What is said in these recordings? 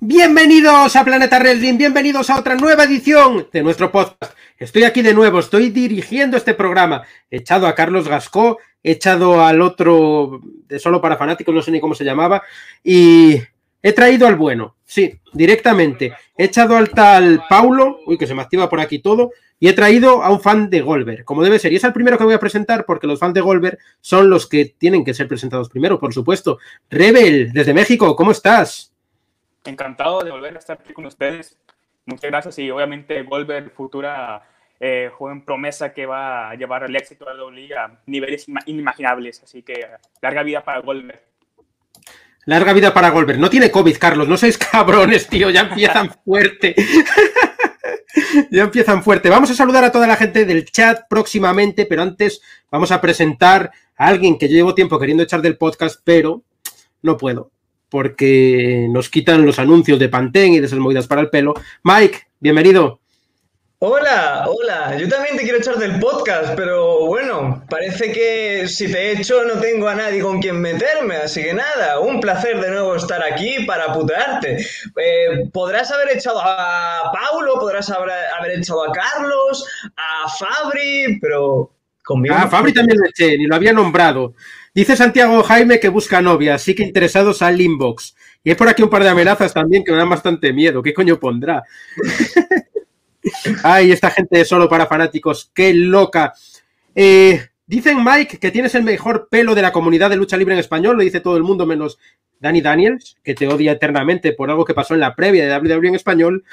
Bienvenidos a Planeta Wrestling, bienvenidos a otra nueva edición de nuestro podcast. Estoy aquí de nuevo, estoy dirigiendo este programa. He echado a Carlos Gascó, he echado al otro de solo para fanáticos, no sé ni cómo se llamaba, y he traído al bueno, sí, directamente. He echado al tal Paulo, uy, que se me activa por aquí todo, y he traído a un fan de Golver, como debe ser. Y es el primero que voy a presentar porque los fans de Golver son los que tienen que ser presentados primero, por supuesto. Rebel, desde México, ¿cómo estás? Encantado de volver a estar aquí con ustedes. Muchas gracias y obviamente Goldberg, futura eh, joven promesa que va a llevar el éxito a la WWE a niveles inimaginables. Así que larga vida para Goldberg. Larga vida para Goldberg. No tiene COVID, Carlos. No seáis cabrones, tío. Ya empiezan fuerte. ya empiezan fuerte. Vamos a saludar a toda la gente del chat próximamente, pero antes vamos a presentar a alguien que yo llevo tiempo queriendo echar del podcast, pero no puedo porque nos quitan los anuncios de Pantene y de esas movidas para el pelo. Mike, bienvenido. Hola, hola, yo también te quiero echar del podcast, pero bueno, parece que si te echo no tengo a nadie con quien meterme, así que nada, un placer de nuevo estar aquí para putearte. Eh, podrás haber echado a Paulo, podrás haber, haber echado a Carlos, a Fabri, pero conmigo... Ah, Fabri también lo eché, ni lo había nombrado. Dice Santiago Jaime que busca novia, así que interesados al inbox. Y hay por aquí un par de amenazas también que me dan bastante miedo. ¿Qué coño pondrá? Ay, esta gente solo para fanáticos, qué loca. Eh, dicen Mike que tienes el mejor pelo de la comunidad de lucha libre en español, lo dice todo el mundo menos Danny Daniels, que te odia eternamente por algo que pasó en la previa de WWE en español.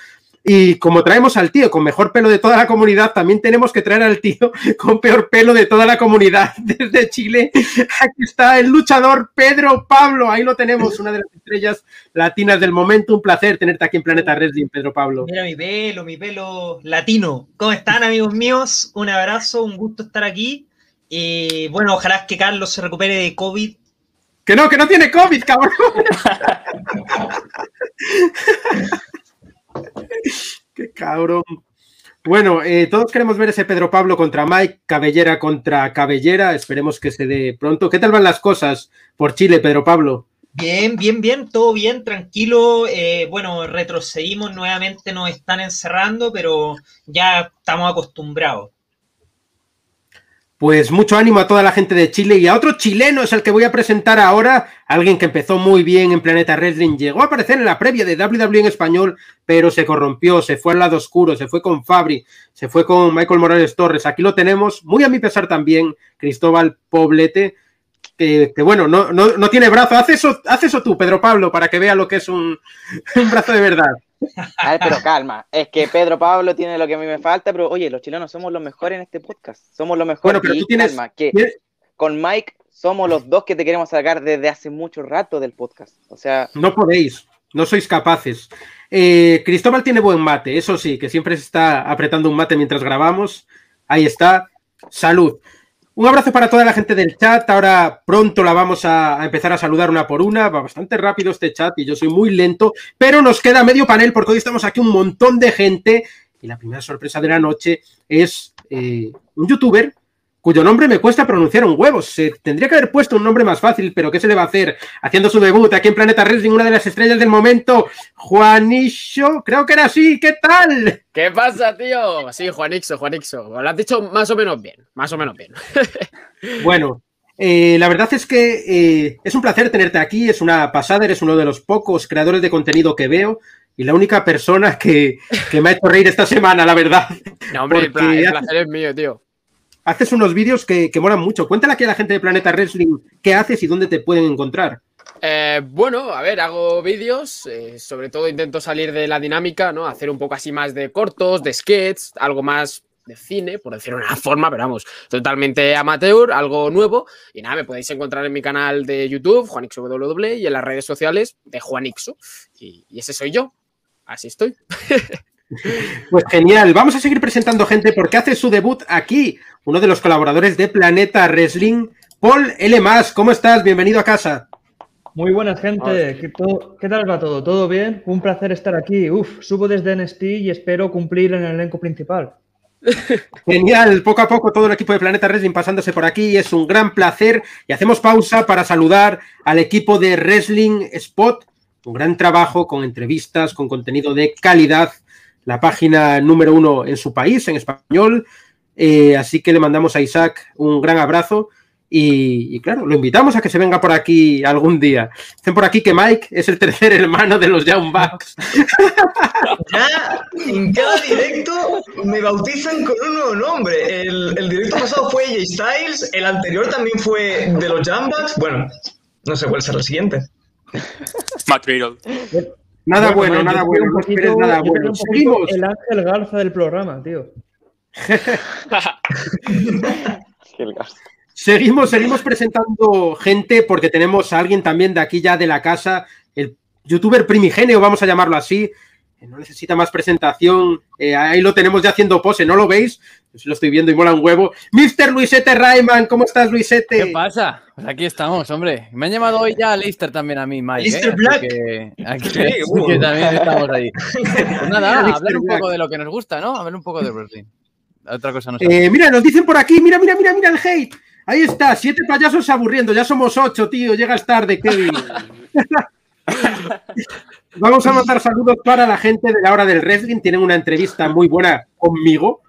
Y como traemos al tío con mejor pelo de toda la comunidad, también tenemos que traer al tío con peor pelo de toda la comunidad desde Chile. Aquí está el luchador Pedro Pablo. Ahí lo tenemos, una de las estrellas latinas del momento. Un placer tenerte aquí en Planeta Wrestling, Pedro Pablo. Mira mi pelo, mi pelo latino. ¿Cómo están, amigos míos? Un abrazo, un gusto estar aquí. Y bueno, ojalá que Carlos se recupere de COVID. Que no, que no tiene COVID, cabrón. Qué cabrón. Bueno, eh, todos queremos ver ese Pedro Pablo contra Mike, Cabellera contra Cabellera. Esperemos que se dé pronto. ¿Qué tal van las cosas por Chile, Pedro Pablo? Bien, bien, bien, todo bien, tranquilo. Eh, bueno, retrocedimos nuevamente, nos están encerrando, pero ya estamos acostumbrados. Pues mucho ánimo a toda la gente de Chile y a otro chileno es el que voy a presentar ahora, alguien que empezó muy bien en Planeta Wrestling, llegó a aparecer en la previa de WWE en español, pero se corrompió, se fue al lado oscuro, se fue con Fabri, se fue con Michael Morales Torres, aquí lo tenemos, muy a mi pesar también, Cristóbal Poblete, que, bueno, no, no, tiene brazo, haz eso, haz eso tú, Pedro Pablo, para que vea lo que es un, un brazo de verdad. A ver, pero calma, es que Pedro Pablo tiene lo que a mí me falta, pero oye, los chilenos somos los mejores en este podcast, somos los mejores. Bueno, pero tú tienes... que con Mike somos los dos que te queremos sacar desde hace mucho rato del podcast, o sea... No podéis, no sois capaces. Eh, Cristóbal tiene buen mate, eso sí, que siempre se está apretando un mate mientras grabamos. Ahí está. Salud. Un abrazo para toda la gente del chat. Ahora pronto la vamos a, empezar a saludar una por una. Va bastante rápido este chat y yo soy muy lento, pero nos queda medio panel porque hoy estamos aquí un montón de gente. Y la primera sorpresa de la noche es eh, un youtuber cuyo nombre me cuesta pronunciar un huevo. Se tendría que haber puesto un nombre más fácil, pero ¿qué se le va a hacer? Haciendo su debut aquí en Planeta Wrestling, una de las estrellas del momento, Juanixo, creo que era así, ¿qué tal? ¿Qué pasa, tío? Sí, Juanixo, Juanixo. Lo has dicho más o menos bien, más o menos bien. bueno, eh, la verdad es que eh, es un placer tenerte aquí, es una pasada, eres uno de los pocos creadores de contenido que veo y la única persona que, me ha hecho reír esta semana, la verdad. No, hombre, el, placer es mío, tío haces unos vídeos que, que mucho. Cuéntale aquí a la gente de Planeta Wrestling qué haces y dónde te pueden encontrar. Eh, bueno, a ver, hago vídeos, eh, sobre todo intento salir de la dinámica, ¿no? Hacer un poco así más de cortos, de sketches, algo más de cine, por decirlo de una forma, pero vamos, totalmente amateur, algo nuevo. Y nada, me podéis encontrar en mi canal de YouTube, JuanixoWW, y en las redes sociales de Juanixo. Y ese soy yo. Así estoy. Pues genial, vamos a seguir presentando gente porque hace su debut aquí uno de los colaboradores de Planeta Wrestling, Paul L. ¿Cómo estás? Bienvenido a casa. Muy buenas, gente. ¿Qué, tal va todo? ¿Todo bien? Un placer estar aquí. Uf, subo desde NST y espero cumplir en el elenco principal. Genial, poco a poco todo el equipo de Planeta Wrestling pasándose por aquí, es un gran placer y hacemos pausa para saludar al equipo de Wrestling Spot un gran trabajo con entrevistas, con contenido de calidad, la página número uno en su país, en español. Eh, así que le mandamos a Isaac un gran abrazo y, y, claro, lo invitamos a que se venga por aquí algún día. Dicen por aquí que Mike es el tercer hermano de los Young Bucks. Ya en cada directo me bautizan con un nuevo nombre. El, el directo pasado fue AJ Styles, el anterior también fue de los Young Bucks. Bueno, no sé cuál será el siguiente. Matt Riddle. Nada bueno, nada bueno, no poquito- nada bueno. Seguimos. El Ángel Garza del programa, tío. Seguimos, seguimos presentando gente porque tenemos a alguien también de aquí ya de la casa, el youtuber primigenio, vamos a llamarlo así. Que No necesita más presentación. eh, ahí lo tenemos ya haciendo pose, ¿no lo veis? Yo sí lo estoy viendo y mola un huevo. Mr. Luisete Rayman, ¿cómo estás, Luisete? ¿Qué pasa? Pues aquí estamos, hombre. Me han llamado hoy ya Leicester también a mí, Mike. ¿eh? Así Black. que- aquí- Sí, uh. que también estamos ahí. Pues nada, hablar un Black. poco de lo que nos gusta, ¿no? Hablar un poco de wrestling. Otra cosa no sé. Eh, mira, nos dicen por aquí, mira, mira, mira, mira el hate. Ahí está, siete payasos aburriendo, ya somos ocho, tío, llegas tarde, Kevin. Vamos a mandar saludos para la gente de la hora del wrestling, tienen una entrevista muy buena conmigo.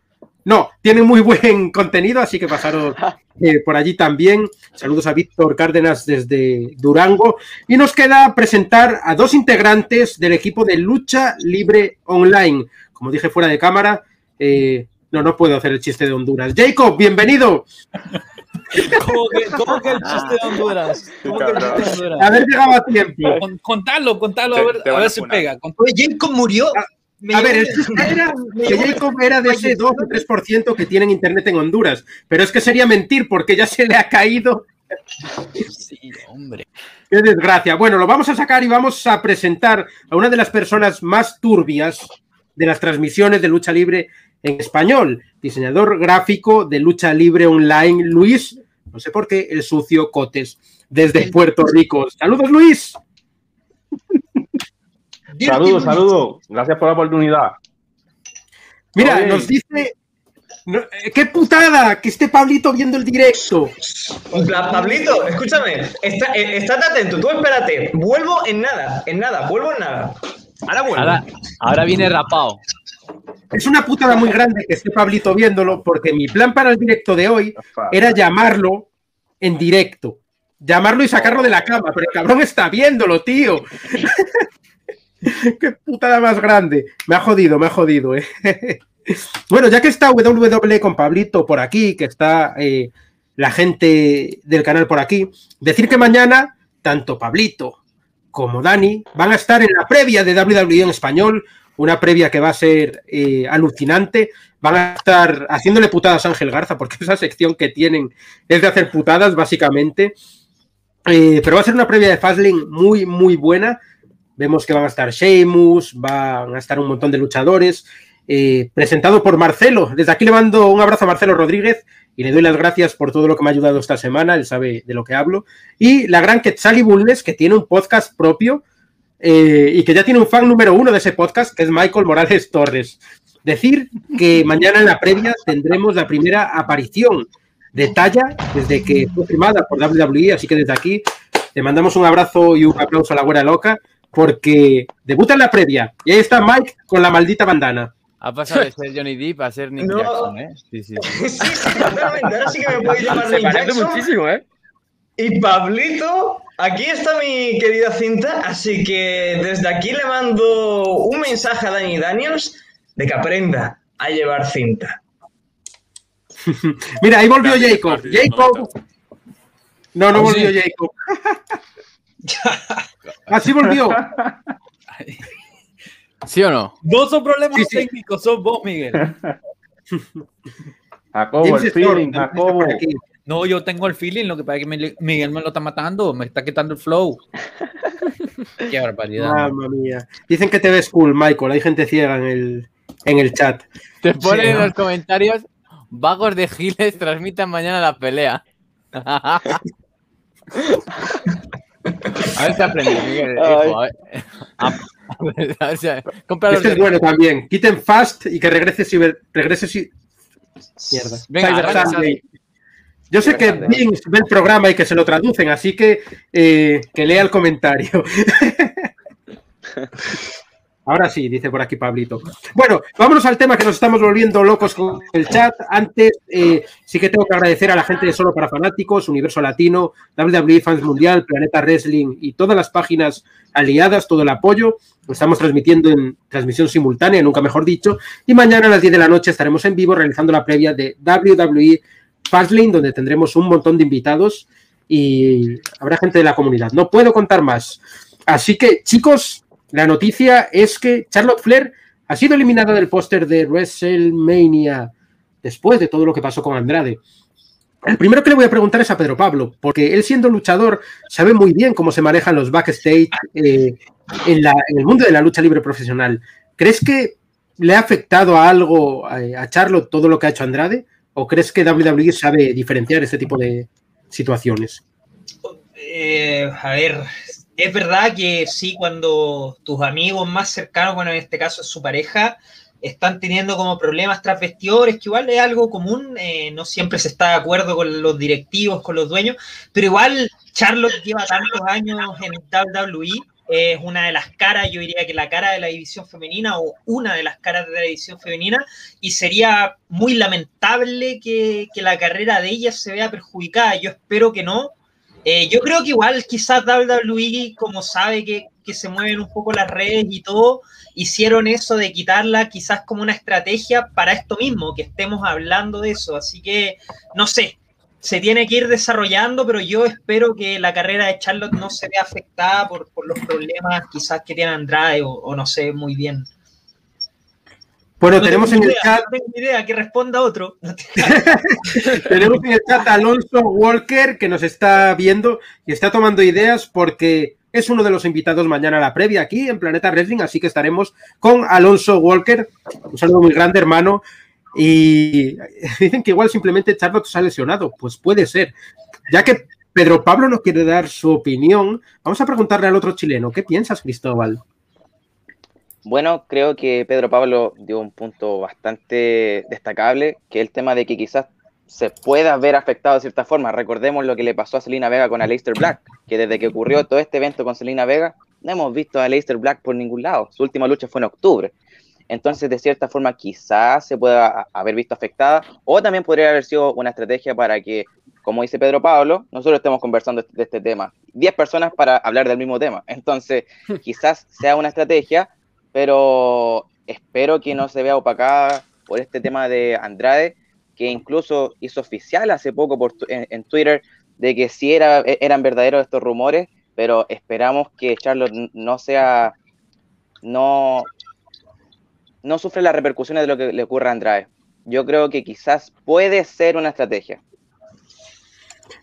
No, tienen muy buen contenido, así que pasaros eh, por allí también. Saludos a Víctor Cárdenas desde Durango. Y nos queda presentar a dos integrantes del equipo de Lucha Libre Online. Como dije fuera de cámara, eh, no, no puedo hacer el chiste de Honduras. Jacob, bienvenido. ¿Cómo que, cómo que el chiste de Honduras? ¿Cómo que el chiste de Honduras? Haber llegado a tiempo. Con- Contalo, contalo, a ver, a ver a si pega. Oye, Jacob murió. Me A ver, el chiste era que Jacob era de ese 2 o 3% que tienen internet en Honduras. Pero es que sería mentir porque ya se le ha caído. Sí, hombre. Qué desgracia. Bueno, lo vamos a sacar y vamos a presentar a una de las personas más turbias de las transmisiones de lucha libre en español. Diseñador gráfico de lucha libre online, Luis, no sé por qué, el sucio Cotes, desde Puerto Rico. Saludos, Luis. Saludos, saludos. Gracias por la oportunidad. Mira, Oye. nos dice. no, eh, ¡Qué putada! Que esté Pablito viendo el directo. Pablito, escúchame, está, eh, estate atento, tú espérate. Vuelvo en nada, en nada, vuelvo en nada. Ahora vuelvo. Ahora, ahora viene rapado. Es una putada muy grande que esté Pablito viéndolo, porque mi plan para el directo de hoy era llamarlo en directo. Llamarlo y sacarlo de la cama, pero el cabrón está viéndolo, tío. Qué putada más grande. Me ha jodido, me ha jodido, eh. Bueno, ya que está WWE con Pablito por aquí, que está eh, la gente del canal por aquí, decir que mañana tanto Pablito como Dani van a estar en la previa de WWE en español, una previa que va a ser eh, alucinante. Van a estar haciéndole putadas a Ángel Garza, porque esa sección que tienen es de hacer putadas, básicamente. Eh, pero va a ser una previa de Fastlane muy, muy buena. Vemos que van a estar Sheamus, van a estar un montón de luchadores. eh, presentado por Marcelo. Desde aquí le mando un abrazo a Marcelo Rodríguez y le doy las gracias por todo lo que me ha ayudado esta semana. Él sabe de lo que hablo. Y la gran Quetzali Bulnes, que tiene un podcast propio eh, y que ya tiene un fan número uno de ese podcast, que es Michael Morales Torres. Decir que mañana en la previa tendremos la primera aparición de Talla desde que fue firmada por WWE, así que desde aquí te mandamos un abrazo y un aplauso a la güera loca porque debuta en la previa y ahí está Mike con la maldita bandana. Ha pasado de ser Johnny Depp a ser Nick No. Jackson, ¿eh? Sí, sí, sí. Sí, totalmente. Ahora sí que me podéis llamar Nick parece Jackson. muchísimo, ¿eh? Y Pablito, aquí está mi querida cinta, así que desde aquí le mando un mensaje a Dani Daniels de que aprenda a llevar cinta. Mira, ahí volvió Gracias, Jacob. Jacob. No, no ¿Ah, volvió sí? Jacob. Así volvió. ¿Sí o no? No son problemas Sí, sí. técnicos, son vos, Miguel. Jacobo, el feeling, Jacobo. No, yo tengo el feeling, lo que pasa es que Miguel me lo está matando, me está quitando el flow. Qué barbaridad. Mamma mía. Dicen que te ves cool, Michael. Hay gente ciega en el, en el chat. Te ponen Sí, en ¿no? los comentarios, vagos de giles transmitan mañana la pelea. a ver si aprendes, Miguel. Hijo, a ver. A- ver, ver si- Este es bueno también. Quiten fast y que regrese Cyber. Regrese si... Mierda. Venga, Cyber arranca, Sunday. Yo sé que. Vince ve el programa y que se lo traducen, así que eh, que lea el comentario. Ahora sí, dice por aquí Pablito. Bueno, vámonos al tema que nos estamos volviendo locos con el chat. Antes, eh, sí que tengo que agradecer a la gente de Solo para Fanáticos, Universo Latino, WWE Fans Mundial, Planeta Wrestling y todas las páginas aliadas, todo el apoyo. Lo estamos transmitiendo en transmisión simultánea, nunca mejor dicho. Y mañana a las 10 de la noche estaremos en vivo realizando la previa de WWE Fastlane, donde tendremos un montón de invitados y habrá gente de la comunidad. No puedo contar más. Así que, chicos, la noticia es que Charlotte Flair ha sido eliminada del póster de WrestleMania después de todo lo que pasó con Andrade. El primero que le voy a preguntar es a Pedro Pablo, porque él siendo luchador sabe muy bien cómo se manejan los backstage eh, en, la- en el mundo de la lucha libre profesional. ¿Crees que le ha afectado a algo eh, a Charlotte todo lo que ha hecho Andrade? ¿O crees que WWE sabe diferenciar este tipo de situaciones? Eh, a ver, es verdad que sí, cuando tus amigos más cercanos, bueno, en este caso es su pareja, están teniendo como problemas tras vestidores, que igual es algo común, eh, no siempre se está de acuerdo con los directivos, con los dueños, pero igual Charlotte lleva tantos años en WWE, es una de las caras, yo diría que la cara de la división femenina o una de las caras de la división femenina, y sería muy lamentable que, que la carrera de ella se vea perjudicada. Yo espero que no, eh, yo creo que igual quizás WWE, como sabe que, que se mueven un poco las redes y todo, hicieron eso de quitarla quizás como una estrategia para esto mismo, que estemos hablando de eso. Así que, no sé, se tiene que ir desarrollando, pero yo espero que la carrera de Charlotte no se vea afectada por, por los problemas quizás que tiene Andrade o, o no sé muy bien. Bueno, No tenemos en el chat No tengo idea, que responda otro. Tenemos en el chat a Alonso Walker que nos está viendo y está tomando ideas porque es uno de los invitados mañana a la previa aquí en Planeta Wrestling, así que estaremos con Alonso Walker. Un saludo muy grande, hermano. Y dicen que igual simplemente Charlotte se ha lesionado. Pues puede ser. Ya que Pedro Pablo no quiere dar su opinión, vamos a preguntarle al otro chileno. ¿Qué piensas, Cristóbal? Bueno, creo que Pedro Pablo dio un punto bastante destacable, que el tema de que quizás se pueda ver afectado de cierta forma. Recordemos lo que le pasó a Selena Vega con Aleister Black, que desde que ocurrió todo este evento con Selena Vega, no hemos visto a Aleister Black por ningún lado. Su última lucha fue en octubre. Entonces, de cierta forma, quizás se pueda haber visto afectada, o también podría haber sido una estrategia para que, como dice Pedro Pablo, nosotros estemos conversando de este tema. 10 personas para hablar del mismo tema. Entonces, quizás sea una estrategia, pero espero que no se vea opacada por este tema de Andrade, que incluso hizo oficial hace poco por, tu- en, en Twitter de que sí era, e- eran verdaderos estos rumores, pero esperamos que Charlotte no sea, no, no sufre las repercusiones de lo que le ocurre a Andrade. Yo creo que quizás puede ser una estrategia.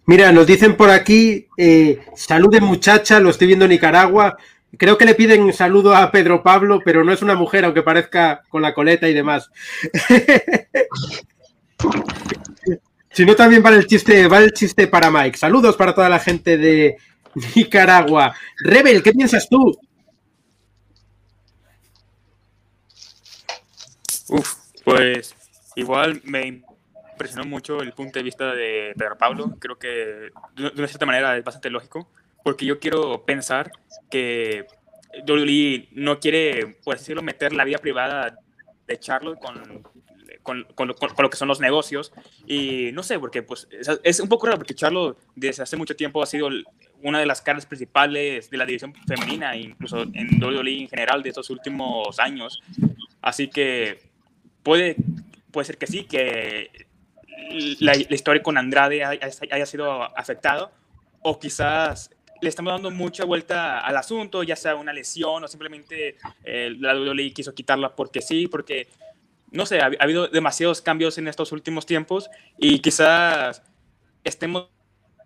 Mira, nos dicen por aquí, eh, salude muchacha, lo estoy viendo en Nicaragua. Creo que le piden un saludo a Pedro Pablo, pero no es una mujer, aunque parezca con la coleta y demás. si no, también vale el chiste, vale el chiste para Mike. Saludos para toda la gente de Nicaragua. Rebel, ¿qué piensas tú? Uf, pues igual me impresionó mucho el punto de vista de Pedro Pablo. Creo que de una cierta manera es bastante lógico, porque yo quiero pensar que WWE no quiere, por así decirlo, meter la vida privada de Charlotte con, con, con con- lo que son los negocios. Y no sé, porque pues, es, un poco raro, porque Charlotte desde hace mucho tiempo ha sido una de las caras principales de la división femenina, incluso en WWE en general de estos últimos años. Así que puede, puede ser que sí, que la, la historia con Andrade haya, sido afectado, o quizás le estamos dando mucha vuelta al asunto, ya sea una lesión o simplemente eh, la WWE quiso quitarla porque sí, porque no sé, ha, ha habido demasiados cambios en estos últimos tiempos y quizás estemos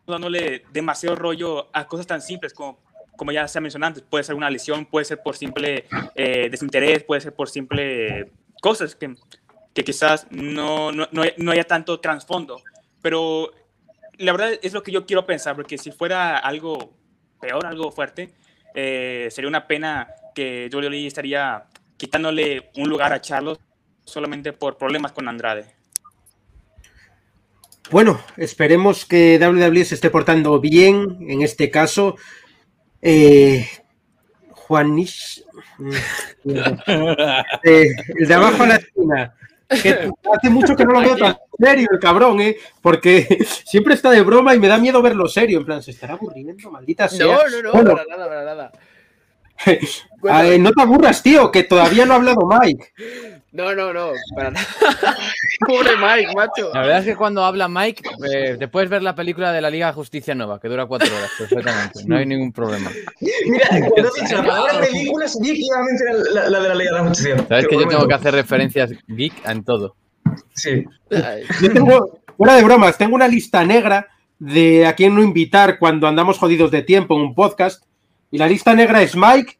dándole demasiado rollo a cosas tan simples como, como ya se ha mencionado antes, puede ser una lesión, puede ser por simple eh, desinterés, puede ser por simple cosas que, que quizás no, no, no, haya tanto trasfondo, pero la verdad es lo que yo quiero pensar, porque si fuera algo peor, algo fuerte, eh, sería una pena que WWE estaría quitándole un lugar a Charlos solamente por problemas con Andrade. Bueno, esperemos que WWE se esté portando bien en este caso. Eh, Juanish. Eh, el de abajo a la esquina. Que hace mucho que no lo veo tan serio el cabrón, ¿eh? Porque siempre está de broma y me da miedo verlo serio. En plan, se estará aburriendo, maldita sea. No, no, no, Bueno, para nada, para nada. no te aburras, tío, que todavía no ha hablado Mike. No, no, no, para nada. Pobre Mike, macho. La verdad es que cuando habla Mike, eh, te puedes ver la película de la Liga de Justicia Nueva, que dura cuatro horas perfectamente. No hay ningún problema. Mira, cuando he dicho la palabra película, sabía que iba a mencionar la, la de la Liga de la Justicia. Sabes que yo tengo que hacer referencias geek en todo. Sí. Yo tengo, fuera de bromas, tengo una lista negra de a quién no invitar cuando andamos jodidos de tiempo en un podcast. Y la lista negra es Mike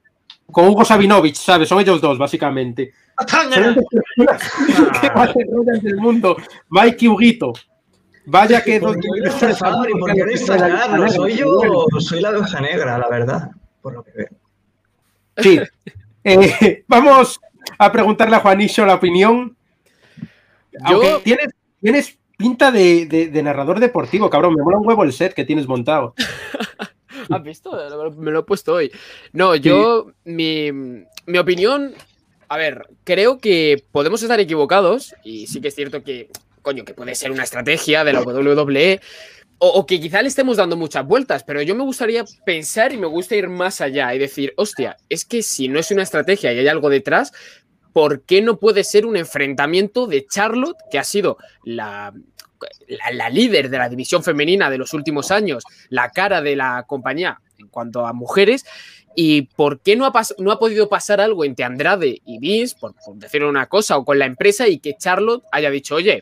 con Hugo Sabinovich, ¿sabes? Son ellos dos, básicamente. Son personas que más enrollan del mundo. Mike y Huguito. Vaya que hoy no soy yo, soy la oveja negra, la verdad, por lo que veo. Sí. Eh, vamos a preguntarle a Juanillo la opinión. Aunque Yo- tienes, tienes pinta de, de- de narrador deportivo, cabrón. Me mola un huevo el set que tienes montado. ¿Has visto? Me lo he puesto hoy. No, yo, mi, mi opinión, a ver, creo que podemos estar equivocados y sí que es cierto que, coño, que puede ser una estrategia de la WWE o, o que quizá le estemos dando muchas vueltas, pero yo me gustaría pensar y me gusta ir más allá y decir, hostia, es que si no es una estrategia y hay algo detrás, ¿por qué no puede ser un enfrentamiento de Charlotte, que ha sido la, la, líder de la división femenina de los últimos años, la cara de la compañía en cuanto a mujeres? ¿Y por qué no ha, no ha podido pasar algo entre Andrade y Vince, por, por decir una cosa, o con la empresa, y que Charlotte haya dicho, oye,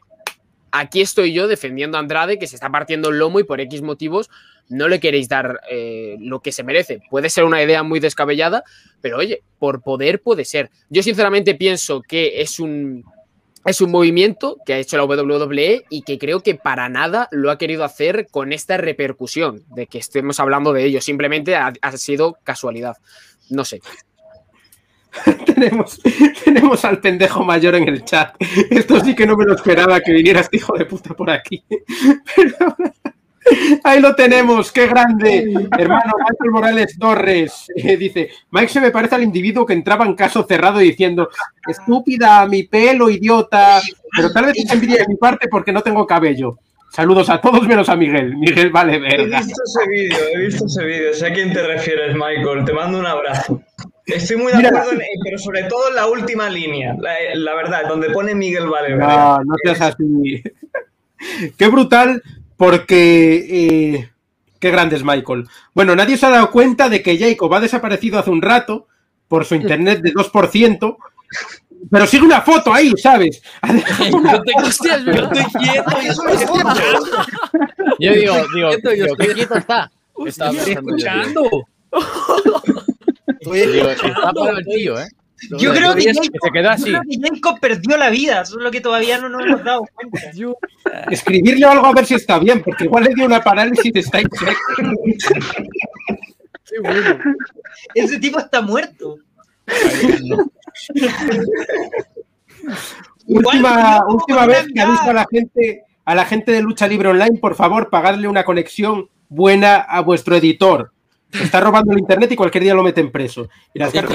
aquí estoy yo defendiendo a Andrade, que se está partiendo el lomo y por X motivos no le queréis dar eh, lo que se merece. Puede ser una idea muy descabellada, pero oye, por poder puede ser. Yo sinceramente pienso que es un, es un movimiento que ha hecho la WWE y que creo que para nada lo ha querido hacer con esta repercusión de que estemos hablando de ello. Simplemente ha, sido casualidad. No sé. tenemos, tenemos al pendejo mayor en el chat. Esto sí que no me lo esperaba que viniera este hijo de puta por aquí. Pero ahí lo tenemos, qué grande. Hermano Michael Morales Torres eh, dice: Mike se me parece al individuo que entraba en caso cerrado diciendo: Estúpida, mi pelo, idiota. Pero tal vez es envidia de mi parte porque no tengo cabello. Saludos a todos menos a Miguel. Miguel vale He verga. visto ese vídeo, he visto ese vídeo, sé a quién te refieres, Michael, te mando un abrazo. Estoy muy de Mira. acuerdo, en, eh, pero sobre todo en la última línea, la, la verdad, donde pone Miguel Vale. No, no seas así. Qué brutal, porque. eh, qué grande es Michael. Bueno, nadie se ha dado cuenta de que Jacob ha desaparecido hace un rato por su internet de 2%, pero sigue una foto ahí, ¿sabes? Dejado una- Hostia, es verdad. Yo digo, digo, Quieto, yo digo, estoy- qué quieto está. Estoy pensando yo, tío. escuchando. Está para el tío, ¿eh? Yo creo que Que Jacob, se quedó así. yo creo que Jacob perdió la vida, solo que todavía no nos hemos dado cuenta. Escribirle algo a ver si está bien, porque igual le dio una parálisis de Stein Qué bueno. Ese tipo está muerto. Última, última vez que aviso a la gente, a la gente de Lucha Libre Online, por favor, pagadle una conexión buena a vuestro editor. Está robando el internet y cualquier día lo meten preso. Y las en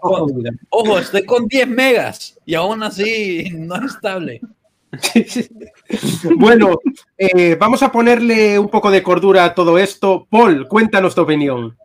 jodidas. Ojo, estoy con 10 megas y aún así no es estable. Bueno, eh, vamos a ponerle un poco de cordura a todo esto. Paul, cuéntanos tu opinión.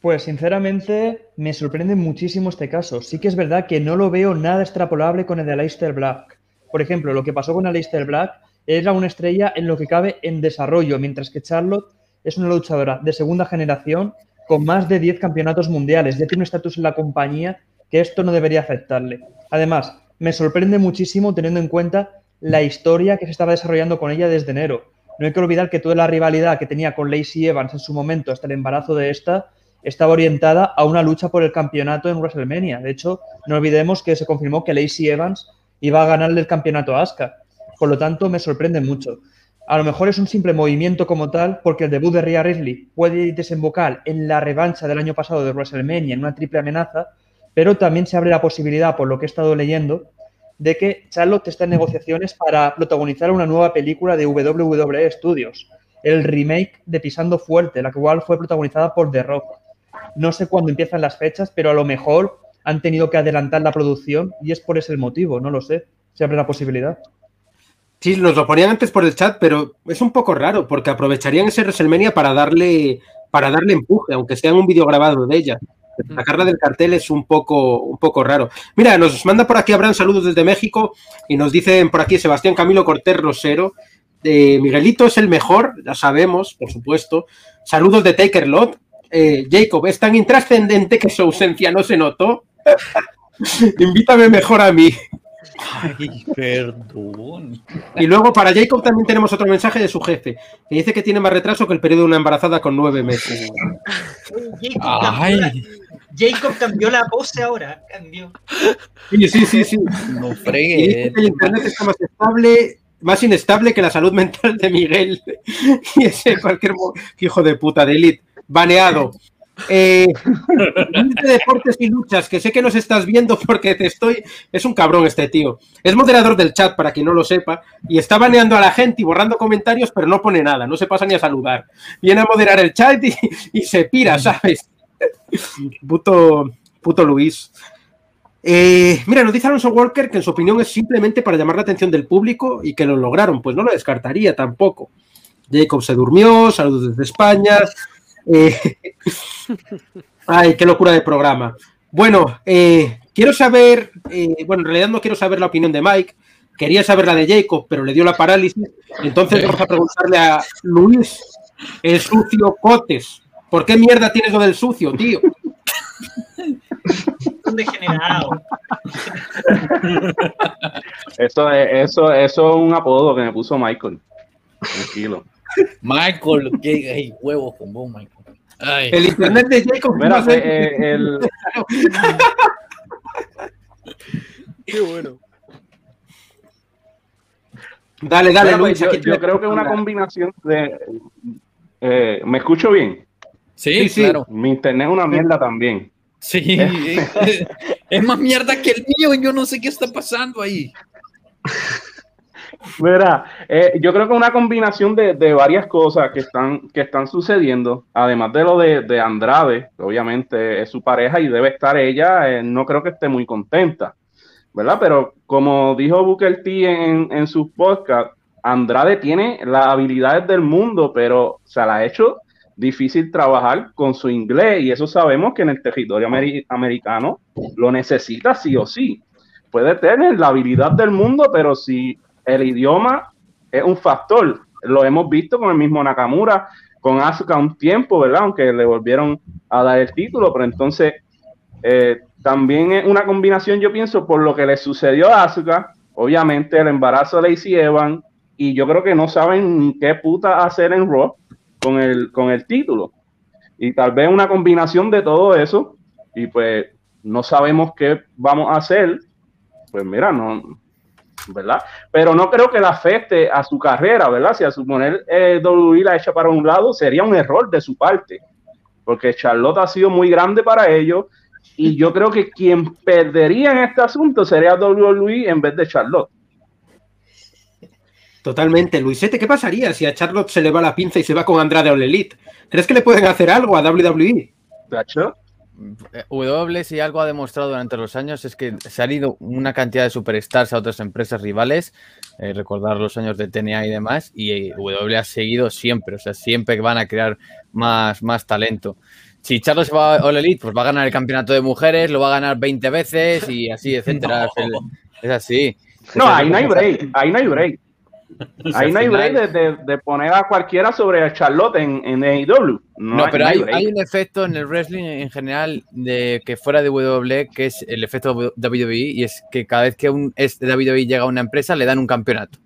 Pues sinceramente me sorprende muchísimo este caso. Sí que es verdad que no lo veo nada extrapolable con el de Aleister Black. Por ejemplo, lo que pasó con Aleister Black era una estrella en lo que cabe en desarrollo, mientras que Charlotte es una luchadora de segunda generación con más de 10 campeonatos mundiales. Ya tiene un estatus en la compañía que esto no debería afectarle. Además, me sorprende muchísimo teniendo en cuenta la historia que se estaba desarrollando con ella desde enero. No hay que olvidar que toda la rivalidad que tenía con Lacey Evans en su momento hasta el embarazo de esta estaba orientada a una lucha por el campeonato en WrestleMania. De hecho, no olvidemos que se confirmó que Lacey Evans iba a ganarle el campeonato a Asuka. Por lo tanto, me sorprende mucho. A lo mejor es un simple movimiento como tal, porque el debut de Rhea Ripley puede desembocar en la revancha del año pasado de WrestleMania, en una triple amenaza, pero también se abre la posibilidad, por lo que he estado leyendo, de que Charlotte está en negociaciones para protagonizar una nueva película de WWE Studios, el remake de Pisando Fuerte, la cual fue protagonizada por The Rock. No sé cuándo empiezan las fechas, pero a lo mejor han tenido que adelantar la producción y es por ese motivo, no lo sé. Se abre la posibilidad. Sí, nos lo ponían antes por el chat, pero es un poco raro porque aprovecharían ese WrestleMania para darle, para darle empuje, aunque sea en un vídeo grabado de ella. Sacarla del cartel es un poco, un poco raro. Mira, nos manda por aquí Abraham saludos desde México y nos dicen por aquí Sebastián Camilo Cortés Rosero. Eh, Miguelito es el mejor, ya sabemos, por supuesto. Saludos de Taker Lot. Eh, Jacob, es tan intrascendente que su ausencia no se notó. Invítame mejor a mí. Ay, perdón. Y luego para Jacob también tenemos otro mensaje de su jefe, que dice que tiene más retraso que el periodo de una embarazada con nueve meses. Jacob, cambió la, Ay, Jacob cambió la pose ahora. Cambió. Sí, sí, sí, sí. no Y dice fregues. que el internet está más estable, más inestable que la salud mental de Miguel. Y ese cualquier hijo de puta de elite. Baneado. Eh, de deportes y luchas, que sé que nos estás viendo porque te estoy. Es un cabrón este tío. Es moderador del chat, para quien no lo sepa, y está baneando a la gente y borrando comentarios, pero no pone nada, no se pasa ni a saludar. Viene a moderar el chat y, y se pira, ¿sabes? Puto, puto Luis. Eh, mira, nos dice Alonso Walker que en su opinión es simplemente para llamar la atención del público y que lo lograron. Pues no lo descartaría tampoco. Jacob se durmió, saludos desde España. Eh, ay, qué locura de programa. Bueno, eh, quiero saber, eh, bueno, en realidad no quiero saber la opinión de Mike, quería saber la de Jacob, pero le dio la parálisis. Entonces vamos a preguntarle a Luis, el sucio Cotes. ¿Por qué mierda tienes lo del sucio, tío? Un degenerado. Eso es, eso, eso es un apodo que me puso Michael. Tranquilo. Michael, qué ay, huevos con vos, Michael. Ay, El internet de Jacob. Mira, no sé- eh, eh, el, Qué bueno. Dale, dale, mira, Luis. yo, te- creo que es una combinación de. eh, ¿Me escucho bien? sí, sí, sí. claro. Mi internet es una mierda también. Sí, es, es más mierda que el mío y yo no sé qué está pasando ahí. Mira, eh, yo creo que una combinación de, de varias cosas que están, que están sucediendo, además de lo de, de Andrade, obviamente es su pareja y debe estar ella, eh, no creo que esté muy contenta, ¿verdad? Pero como dijo Booker T en, en sus podcasts, Andrade tiene las habilidades del mundo, pero se la ha hecho difícil trabajar con su inglés y eso sabemos que en el territorio ameri- americano lo necesita sí o sí. Puede tener la habilidad del mundo, pero si el idioma es un factor. Lo hemos visto con el mismo Nakamura, con Asuka un tiempo, ¿verdad? Aunque le volvieron a dar el título, pero entonces eh, también es una combinación, yo pienso, por lo que le sucedió a Asuka, obviamente el embarazo de Lacey Evans, y yo creo que no saben ni qué puta hacer en Raw con el, con el título. Y tal vez una combinación de todo eso, y pues no sabemos qué vamos a hacer, pues mira, no, ¿verdad? Pero no creo que la afecte a su carrera, ¿verdad? Si a suponer eh, WWE la echa para un lado, sería un error de su parte, porque Charlotte ha sido muy grande para ellos, y yo creo que quien perdería en este asunto sería WWE en vez de Charlotte. Totalmente, Luisete, ¿qué pasaría si a Charlotte se le va la pinza y se va con Andrade All Elite? ¿Crees que le pueden hacer algo a? WWE? ¿Cacho? W si algo ha demostrado durante los años es que se han ido una cantidad de superstars a otras empresas rivales, eh, recordar los años de TNA y demás, y eh, W ha seguido siempre, o sea, siempre van a crear más, más talento. Si Charlo se va a All Elite, pues va a ganar el campeonato de mujeres, lo va a ganar 20 veces y así, etcétera. Es así. No, ahí no hay break, ahí no hay break. Ahí no hay break de, de- de poner a cualquiera sobre a Charlotte en, en AEW. No, No, hay- pero no hay, hay un efecto en el wrestling en general de que fuera de WWE, que es el efecto WWE, y es que cada vez que un es de WWE llega a una empresa, le dan un campeonato.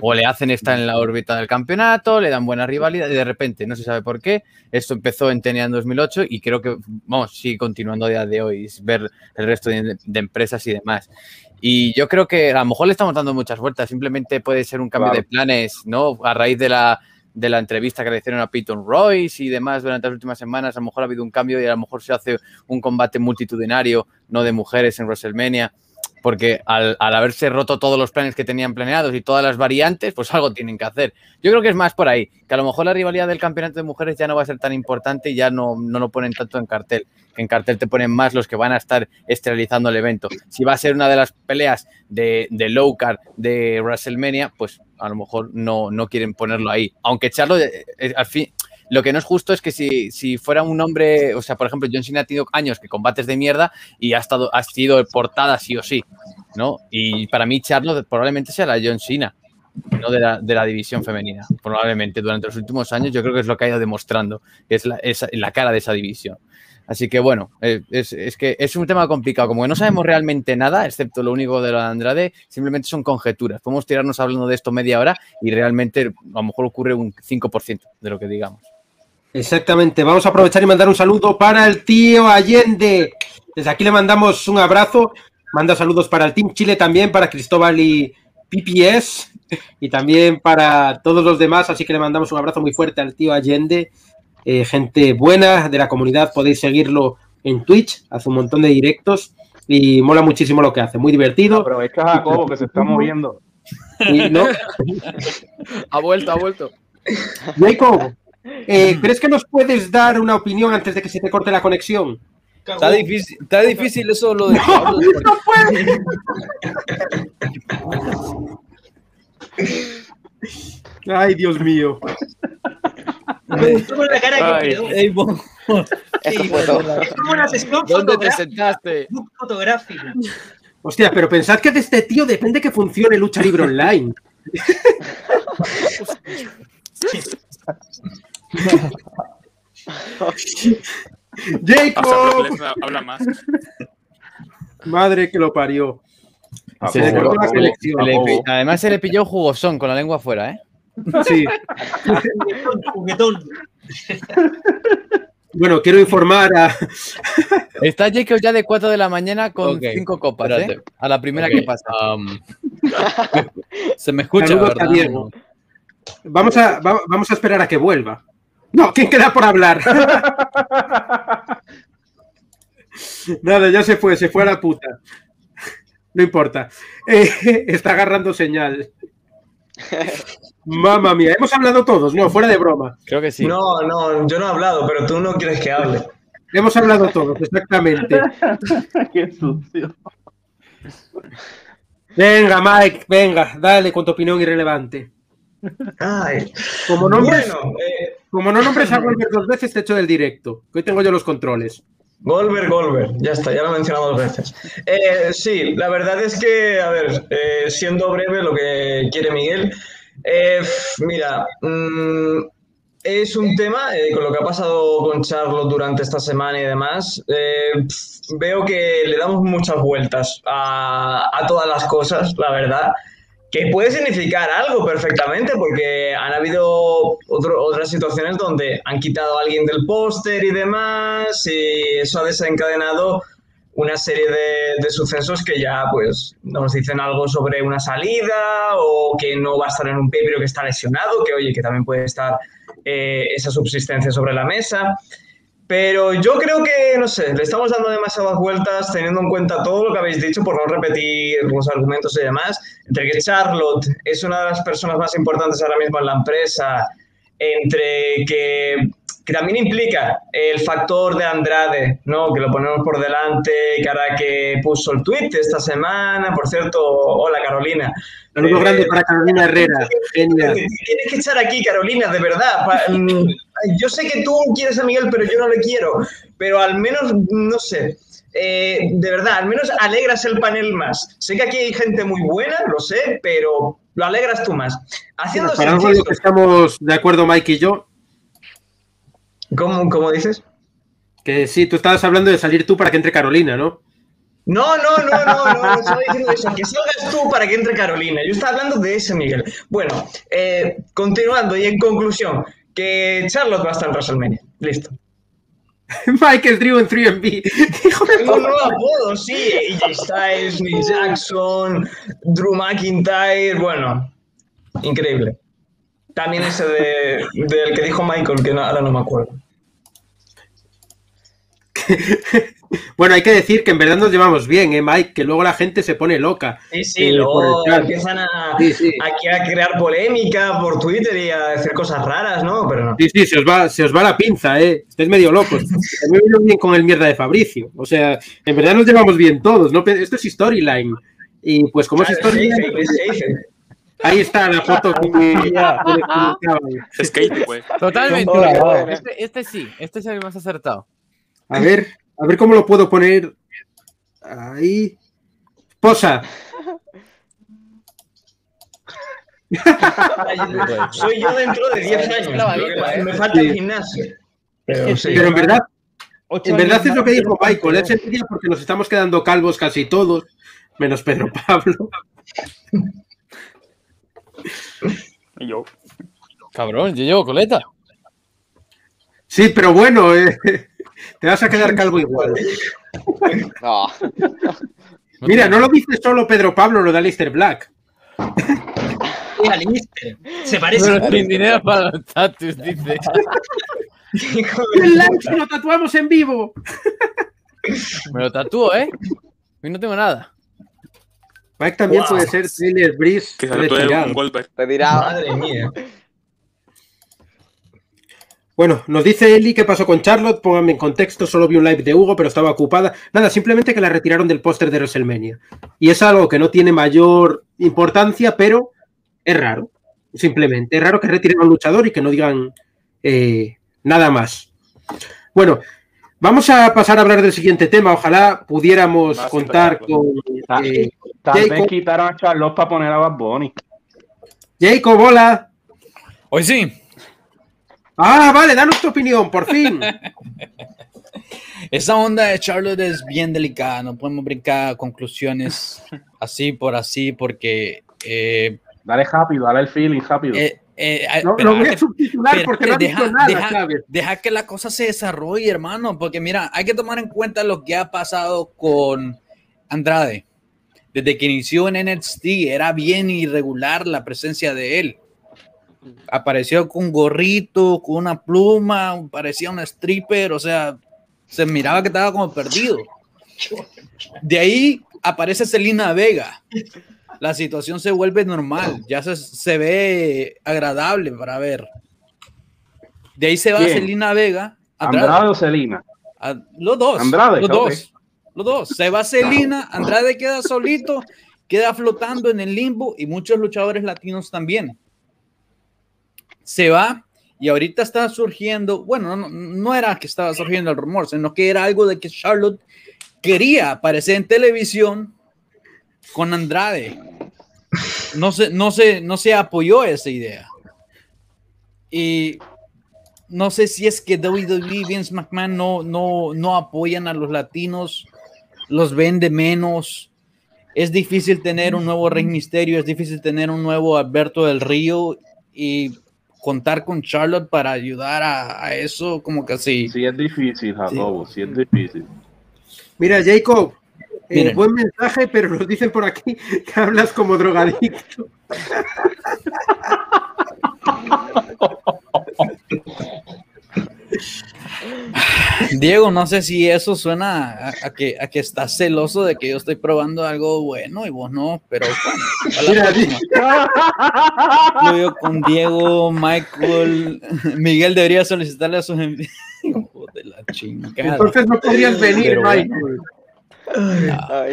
O le hacen estar en la órbita del campeonato, le dan buena rivalidad, y de repente, no se sabe por qué, esto empezó en TNA en 2008 y creo que, vamos, sigue continuando a día de hoy, es ver el resto de, de empresas y demás. Y yo creo que a lo mejor le estamos dando muchas vueltas, simplemente puede ser un cambio Claro. de planes, ¿no? A raíz de la, de la entrevista que le hicieron a Peyton Royce y demás durante las últimas semanas, a lo mejor ha habido un cambio y a lo mejor se hace un combate multitudinario, no de mujeres en WrestleMania. Porque al, haberse roto todos los planes que tenían planeados y todas las variantes, pues algo tienen que hacer. Yo creo que es más por ahí, que a lo mejor la rivalidad del campeonato de mujeres ya no va a ser tan importante y ya no, no lo ponen tanto en cartel. Que en cartel te ponen más los que van a estar esterilizando el evento. Si va a ser una de las peleas de, de low card de WrestleMania, pues a lo mejor no, no quieren ponerlo ahí. Aunque Charlo, eh, eh, al fin, lo que no es justo es que si, si fuera un hombre, o sea, por ejemplo, John Cena ha tenido años que combates de mierda y ha, estado, ha sido portada sí o sí, ¿no? Y para mí Charlo probablemente sea la John Cena, no de la, de la división femenina. Probablemente durante los últimos años yo creo que es lo que ha ido demostrando, es la, es la cara de esa división. Así que bueno, eh, es, es, que es un tema complicado. Como que no sabemos realmente nada, excepto lo único de de Andrade, simplemente son conjeturas. Podemos tirarnos hablando de esto media hora y realmente a lo mejor ocurre un 5% de lo que digamos. Exactamente. Vamos a aprovechar y mandar un saludo para el tío Allende. Desde aquí le mandamos un abrazo. Manda saludos para el Team Chile también, para Cristóbal y PPS y también para todos los demás. Así que le mandamos un abrazo muy fuerte al tío Allende eh, gente buena de la comunidad, podéis seguirlo en Twitch, hace un montón de directos y mola muchísimo lo que hace, muy divertido. Aprovecha a Jacobo que se está moviendo. Y, ¿no? ha vuelto, ha vuelto. Jacob, eh, ¿crees que nos puedes dar una opinión antes de que se te corte la conexión? Está difícil, está difícil eso lo de No, no puedes. Ay, Dios mío. Me gustó con la cara que quedó. Ey. Es como una sesión ¿Dónde te fotográfica. sentaste? book fotográfico. Hostia, pero pensad que de este tío depende que funcione Lucha Libre Online. Jacob, habla más. madre que lo parió. Se le Jacobo, cortó la Jacobo, conexión. Se le pi- Jacobo. además se le pilló jugosón con la lengua afuera, ¿eh? Sí. Bueno, quiero informar a. Está Jacob ya de 4 de la mañana con Ok, 5 copas. ¿eh? A la primera que pasa. um, se me escucha. Vamos a, va- vamos a esperar a que vuelva. No, ¿quién queda por hablar? Nada, ya se fue, se fue a la puta. No importa. Eh, está agarrando señal. Mamma mía, hemos hablado todos, no, fuera de broma. Creo que sí. No, no, yo no he hablado, pero tú no quieres que hable. Hemos hablado todos, exactamente. Qué sucio. Venga, Mike, venga, dale con tu opinión irrelevante. Ay, Como nombres, bueno, eh, como no nombres a Wolver dos veces, te echo del directo. Hoy tengo yo los controles. Golver, Golver, ya está, ya lo he mencionado dos veces. Eh, sí, la verdad es que, a ver, eh, siendo breve lo que quiere Miguel, eh, mira, mm, es un tema, eh, con lo que ha pasado con Charlotte durante esta semana y demás, veo que le damos muchas vueltas a todas las cosas, la verdad. Que puede significar algo perfectamente, porque han habido otras situaciones donde han quitado a alguien del póster y demás, y eso ha desencadenado una serie de, sucesos que ya pues nos dicen algo sobre una salida o que no va a estar en un pay pero que está lesionado, que oye, que también puede estar eh, esa subsistencia sobre la mesa. Pero yo creo que, no sé, le estamos dando demasiadas vueltas teniendo en cuenta todo lo que habéis dicho, por no repetir los argumentos y demás, entre que Charlotte es una de las personas más importantes ahora mismo en la empresa, entre que, que también implica el factor de Andrade, ¿no? Que lo ponemos por delante, que ahora que puso el tweet esta semana, por cierto, hola Carolina. Saludos Eh, grandes para Carolina Herrera. Genial. Tienes que echar aquí, Carolina, de verdad. Mm, Yo sé que tú quieres a Miguel, pero yo no le quiero. Pero al menos, no sé. eh, de verdad, al menos alegras el panel más. Sé que aquí hay gente muy buena, lo sé, pero lo alegras tú más. Haciendo Para algo en lo que estamos de acuerdo, Mike y yo, ¿Cómo, cómo dices? que sí, tú estabas hablando de salir tú para que entre Carolina, ¿no? No, no, no, no, no, no estaba diciendo eso, que salgas tú para que entre Carolina. Yo estaba hablando de ese Miguel. Bueno, eh, continuando y en conclusión, que Charlotte va a estar en WrestleMania. Listo. Es Drew en 3B. Hijo de Tengo un nuevo apodo, sí. AJ Styles, Nick Jackson, Drew McIntyre, bueno, increíble. También ese de, del que dijo Michael, que no- ahora no me acuerdo. Bueno, hay que decir que en verdad nos llevamos bien, ¿eh, Mike? Que luego la gente se pone loca. Sí, sí, eh, luego empiezan a, Sí, sí. aquí a crear polémica por Twitter y a hacer cosas raras, ¿no? Pero no. Sí, sí, se os va, se os va la pinza, ¿eh? Estáis medio locos. Me vino bien con el mierda de Fabricio. O sea, en verdad nos llevamos bien todos. ¿no? Esto es storyline. Y pues como es Claro, storyline, dice. ahí está la foto que güey. Totalmente. Este, este sí, este es el más acertado. A ver, a ver cómo lo puedo poner. Ahí. Posa. Soy yo dentro de 10 años. ¿eh? Me falta el gimnasio. Pero sí. Pero en verdad, en verdad es lo que dijo Michael. Es envidia porque nos estamos quedando calvos casi todos, menos Pedro Pablo. Y yo. Cabrón, yo llevo coleta. Sí, pero bueno, eh, te vas a quedar calvo igual. No. Mira, no lo dice solo Pedro Pablo, lo de Alistair Black. Alistair. Se parece Pero sin dinero para los tatus, dice. ¡El like lo tatuamos en vivo! Me lo tatúo, ¿eh? Hoy no tengo nada. Mike también Wow. puede ser Taylor Breeze Que se retirado. con Goldberg. Retirado. Madre mía. Bueno, nos dice Eli qué pasó con Charlotte. Pónganme en contexto, solo vi un live de Hugo, pero estaba ocupada. Nada, simplemente que la retiraron del póster de WrestleMania. Y es algo que no tiene mayor importancia, pero es raro. Simplemente. Es raro que retiren a un luchador y que no digan eh, nada más. Bueno, vamos a pasar a hablar del siguiente tema. Ojalá pudiéramos Más contar con eh, Tal vez quitaron a Charlotte para poner a Bad Bunny. Jacob. Hola. Hoy sí. Ah, vale, danos tu opinión, por fin. Esa onda de Charlotte es bien delicada. No podemos brincar a conclusiones así por así porque... eh, Dale rápido, dale el feeling rápido. eh, eh, No, pero lo voy a subtitular pero porque no deja- nada, deja- deja que la cosa se desarrolle, hermano, porque mira, hay que tomar en cuenta lo que ha pasado con Andrade. Desde que inició en NXT era bien irregular la presencia de él. Apareció con un gorrito, con una pluma, parecía un stripper, o sea, se miraba que estaba como perdido. De ahí aparece Selena Vega. La situación se vuelve normal, ya se, se ve agradable para ver. De ahí se va. Selena Vega. Andrade. Andrade o Celina. Los dos. Andrade, los dos. Los dos. Se va Selena, Andrade queda solito, queda flotando en el limbo y muchos luchadores latinos también. Se va y ahorita está surgiendo, bueno, no, no era que estaba surgiendo el rumor, sino que era algo de que Charlotte quería aparecer en televisión con Andrade. No se, no se, no se apoyó esa idea. Y no sé si es que WWE, Vince McMahon no, no, no apoyan a los latinos, los vende menos. Es difícil tener un nuevo Rey Misterio, es difícil tener un nuevo Alberto del Río y contar con Charlotte para ayudar a, a eso, como que así. Sí es difícil, Jacobo, sí es difícil. Mira, Jacob, eh, buen mensaje, pero nos dicen por aquí que hablas como drogadicto. Diego, no sé si eso suena a, a que, a que estás celoso de que yo estoy probando algo bueno y vos no, pero bueno, con Diego, Michael, Miguel debería solicitarle a sus envi- Hijo de la chingada. entonces no podrías venir, Pero Mike. bueno. Ay.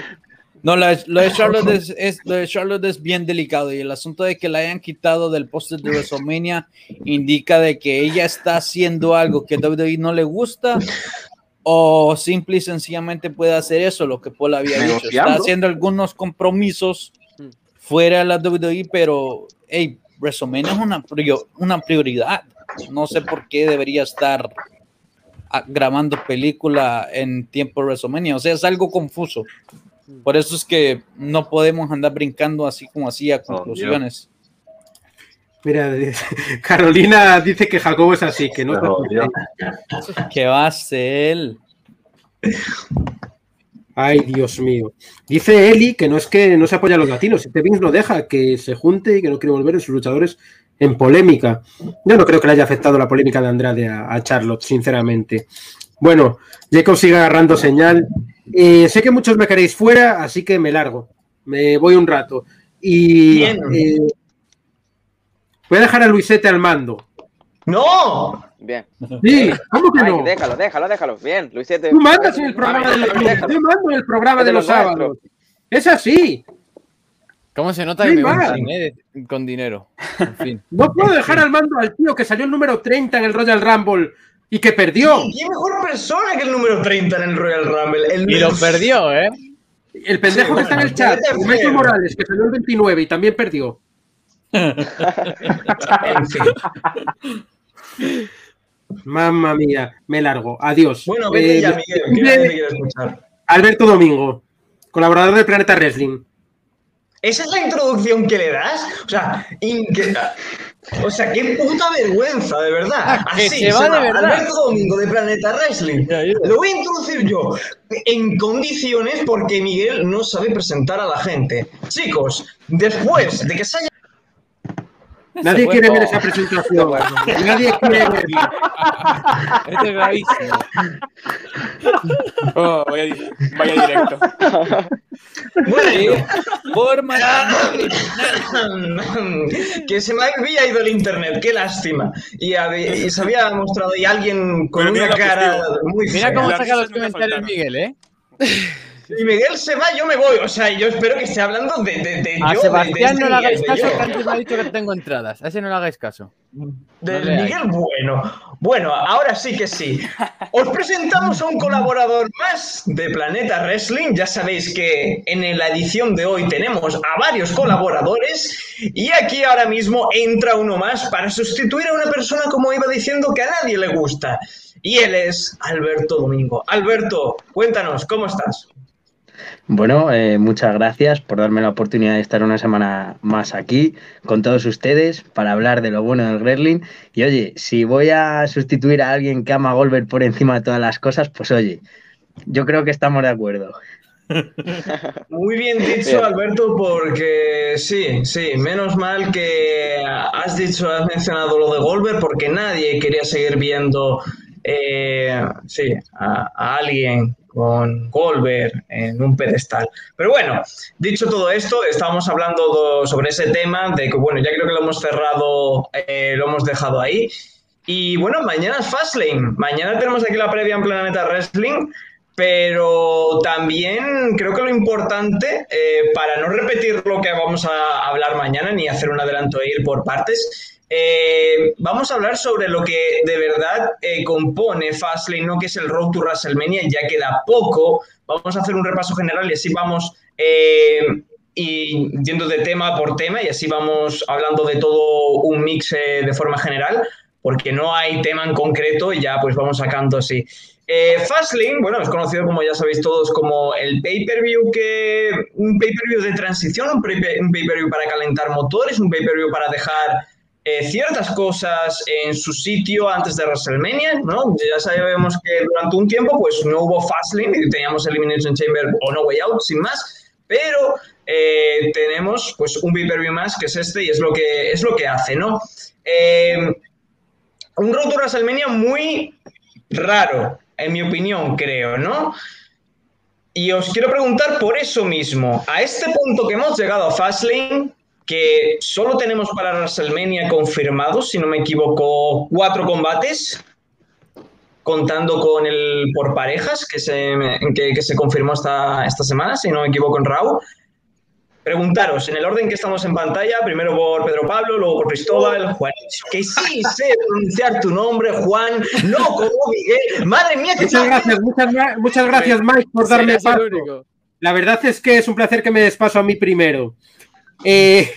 No, lo de, lo de Charlotte es, es- lo de Charlotte es bien delicado y el asunto de que la hayan quitado del póster de WrestleMania indica de que ella está haciendo algo que WWE no le gusta o simple y sencillamente puede hacer eso, lo que Paul había dicho. Está haciendo algunos compromisos fuera de la WWE, pero hey, WrestleMania es una, prio- una prioridad. No sé por qué debería estar grabando película en tiempo de WrestleMania. O sea, es algo confuso. Por eso es que no podemos andar brincando así como así a conclusiones. Mira, Carolina dice que Jacobo es así, que no. ¿Qué va a hacer? Ay, Dios mío. Dice Eli que no es que no se apoya a los latinos, este Vince lo deja, que se junte y que no quiere volver en sus luchadores en polémica. Yo no creo que le haya afectado la polémica de Andrade a, a Charlotte, sinceramente. Bueno, Jacob sigue agarrando señal. Eh, sé que muchos me queréis fuera, así que me largo. Me voy un rato. Y Bien. eh, voy a dejar a Luisete al mando. ¡No! Bien. Sí, ¿cómo que Ay, no? déjalo, déjalo, déjalo. Bien, Luisete. Tú mandas en el programa de los Déjalo. Yo mando en el programa de los los sábados. Es así. ¿Cómo se nota No que me? Con dinero. En fin. No puedo dejar al mando al tío que salió el número 30 en el Royal Rumble y que perdió. ¿Qué mejor persona que el número 30 en el Royal Rumble? El Y lo perdió, ¿eh? El pendejo Sí, que está en el bueno, chat, feo. Morales, que salió el 29 y también perdió. En fin. Mamma mía, me largo. Adiós. Bueno, vete Eh, ya, Miguel, escuchar. Alberto Domingo, colaborador de Planeta Wrestling. ¿Esa es la introducción que le das? O sea, inque- o sea, qué puta vergüenza, de verdad. Que Así, se va de verdad. Alberto Domingo de Planeta Wrestling. Lo voy a introducir yo en condiciones porque Miguel no sabe presentar a la gente. Chicos, después de que se haya Nadie quiere ver esa presentación. Nadie quiere verla. Este es gravísimo. Oh, vaya, di- vaya directo. Bueno, Por que se me había ido el internet, qué lástima. Y, había- y se había mostrado ahí alguien con Pero mira una cara muy Mira fea. cómo Las saca los comentarios. Miguel, ¿eh? Y Miguel se va, yo me voy. O sea, yo espero que esté hablando de, de, de A yo, Sebastián de, de no le este hagáis caso, que antes me ha dicho que tengo entradas. A ese no le hagáis caso. Del No. Miguel Bueno. Bueno, ahora sí que sí. Os presentamos a un colaborador más de Planeta Wrestling. Ya sabéis que en la edición de hoy tenemos a varios colaboradores y aquí ahora mismo entra uno más para sustituir a una persona, como iba diciendo, que a nadie le gusta. Y él es Alberto Domingo. Alberto, cuéntanos, ¿cómo estás? Bueno, eh, muchas gracias por darme la oportunidad de estar una semana más aquí con todos ustedes para hablar de lo bueno del wrestling. Y oye, si voy a sustituir a alguien que ama a Goldberg por encima de todas las cosas, pues oye, yo creo que estamos de acuerdo. Muy bien dicho. Alberto, porque sí, sí, menos mal que has dicho, has mencionado lo de Goldberg, porque nadie quería seguir viendo eh, sí, a, alguien con Goldberg en un pedestal. Pero bueno, dicho todo esto, estábamos hablando do- sobre ese tema, de que bueno, ya creo que lo hemos cerrado, eh, lo hemos dejado ahí. Y bueno, mañana es Fastlane. Mañana tenemos aquí la previa en Planeta Wrestling. Pero también creo que lo importante, eh, para no repetir lo que vamos a hablar mañana ni hacer un adelanto e ir por partes, eh, vamos a hablar sobre lo que de verdad eh, compone Fastlane, ¿no? que es el Road to WrestleMania, ya queda poco. Vamos a hacer un repaso general y así vamos eh, y yendo de tema por tema y así vamos hablando de todo un mix de forma general, porque no hay tema en concreto y ya pues vamos sacando así. Fastlane, bueno, es conocido como ya sabéis todos como el pay-per-view que un pay-per-view de transición, un pay-per-view para calentar motores, un pay-per-view para dejar eh, ciertas cosas en su sitio antes de WrestleMania, ¿no? Ya sabemos que durante un tiempo pues no hubo Fastlane y teníamos Elimination Chamber o No Way Out sin más, pero eh, tenemos pues un pay-per-view más que es este y es lo que es lo que hace, ¿no? Eh, un Road to WrestleMania muy raro, en mi opinión, creo, ¿no? Y os quiero preguntar por eso mismo, a este punto que hemos llegado a Fastlane, que solo tenemos para WrestleMania confirmados, si no me equivoco, cuatro combates, contando con el por parejas que se, que, que se confirmó esta, esta semana, si no me equivoco en Raw. Preguntaros, en el orden que estamos en pantalla, primero por Pedro Pablo, luego por Cristóbal, Juan, que sí sé pronunciar tu nombre, Juan, no como Miguel. Madre mía, que Muchas gracias, muchas, gra- muchas gracias, Mike, por darme paso. único. La verdad es que es un placer que me des paso a mí primero. Eh,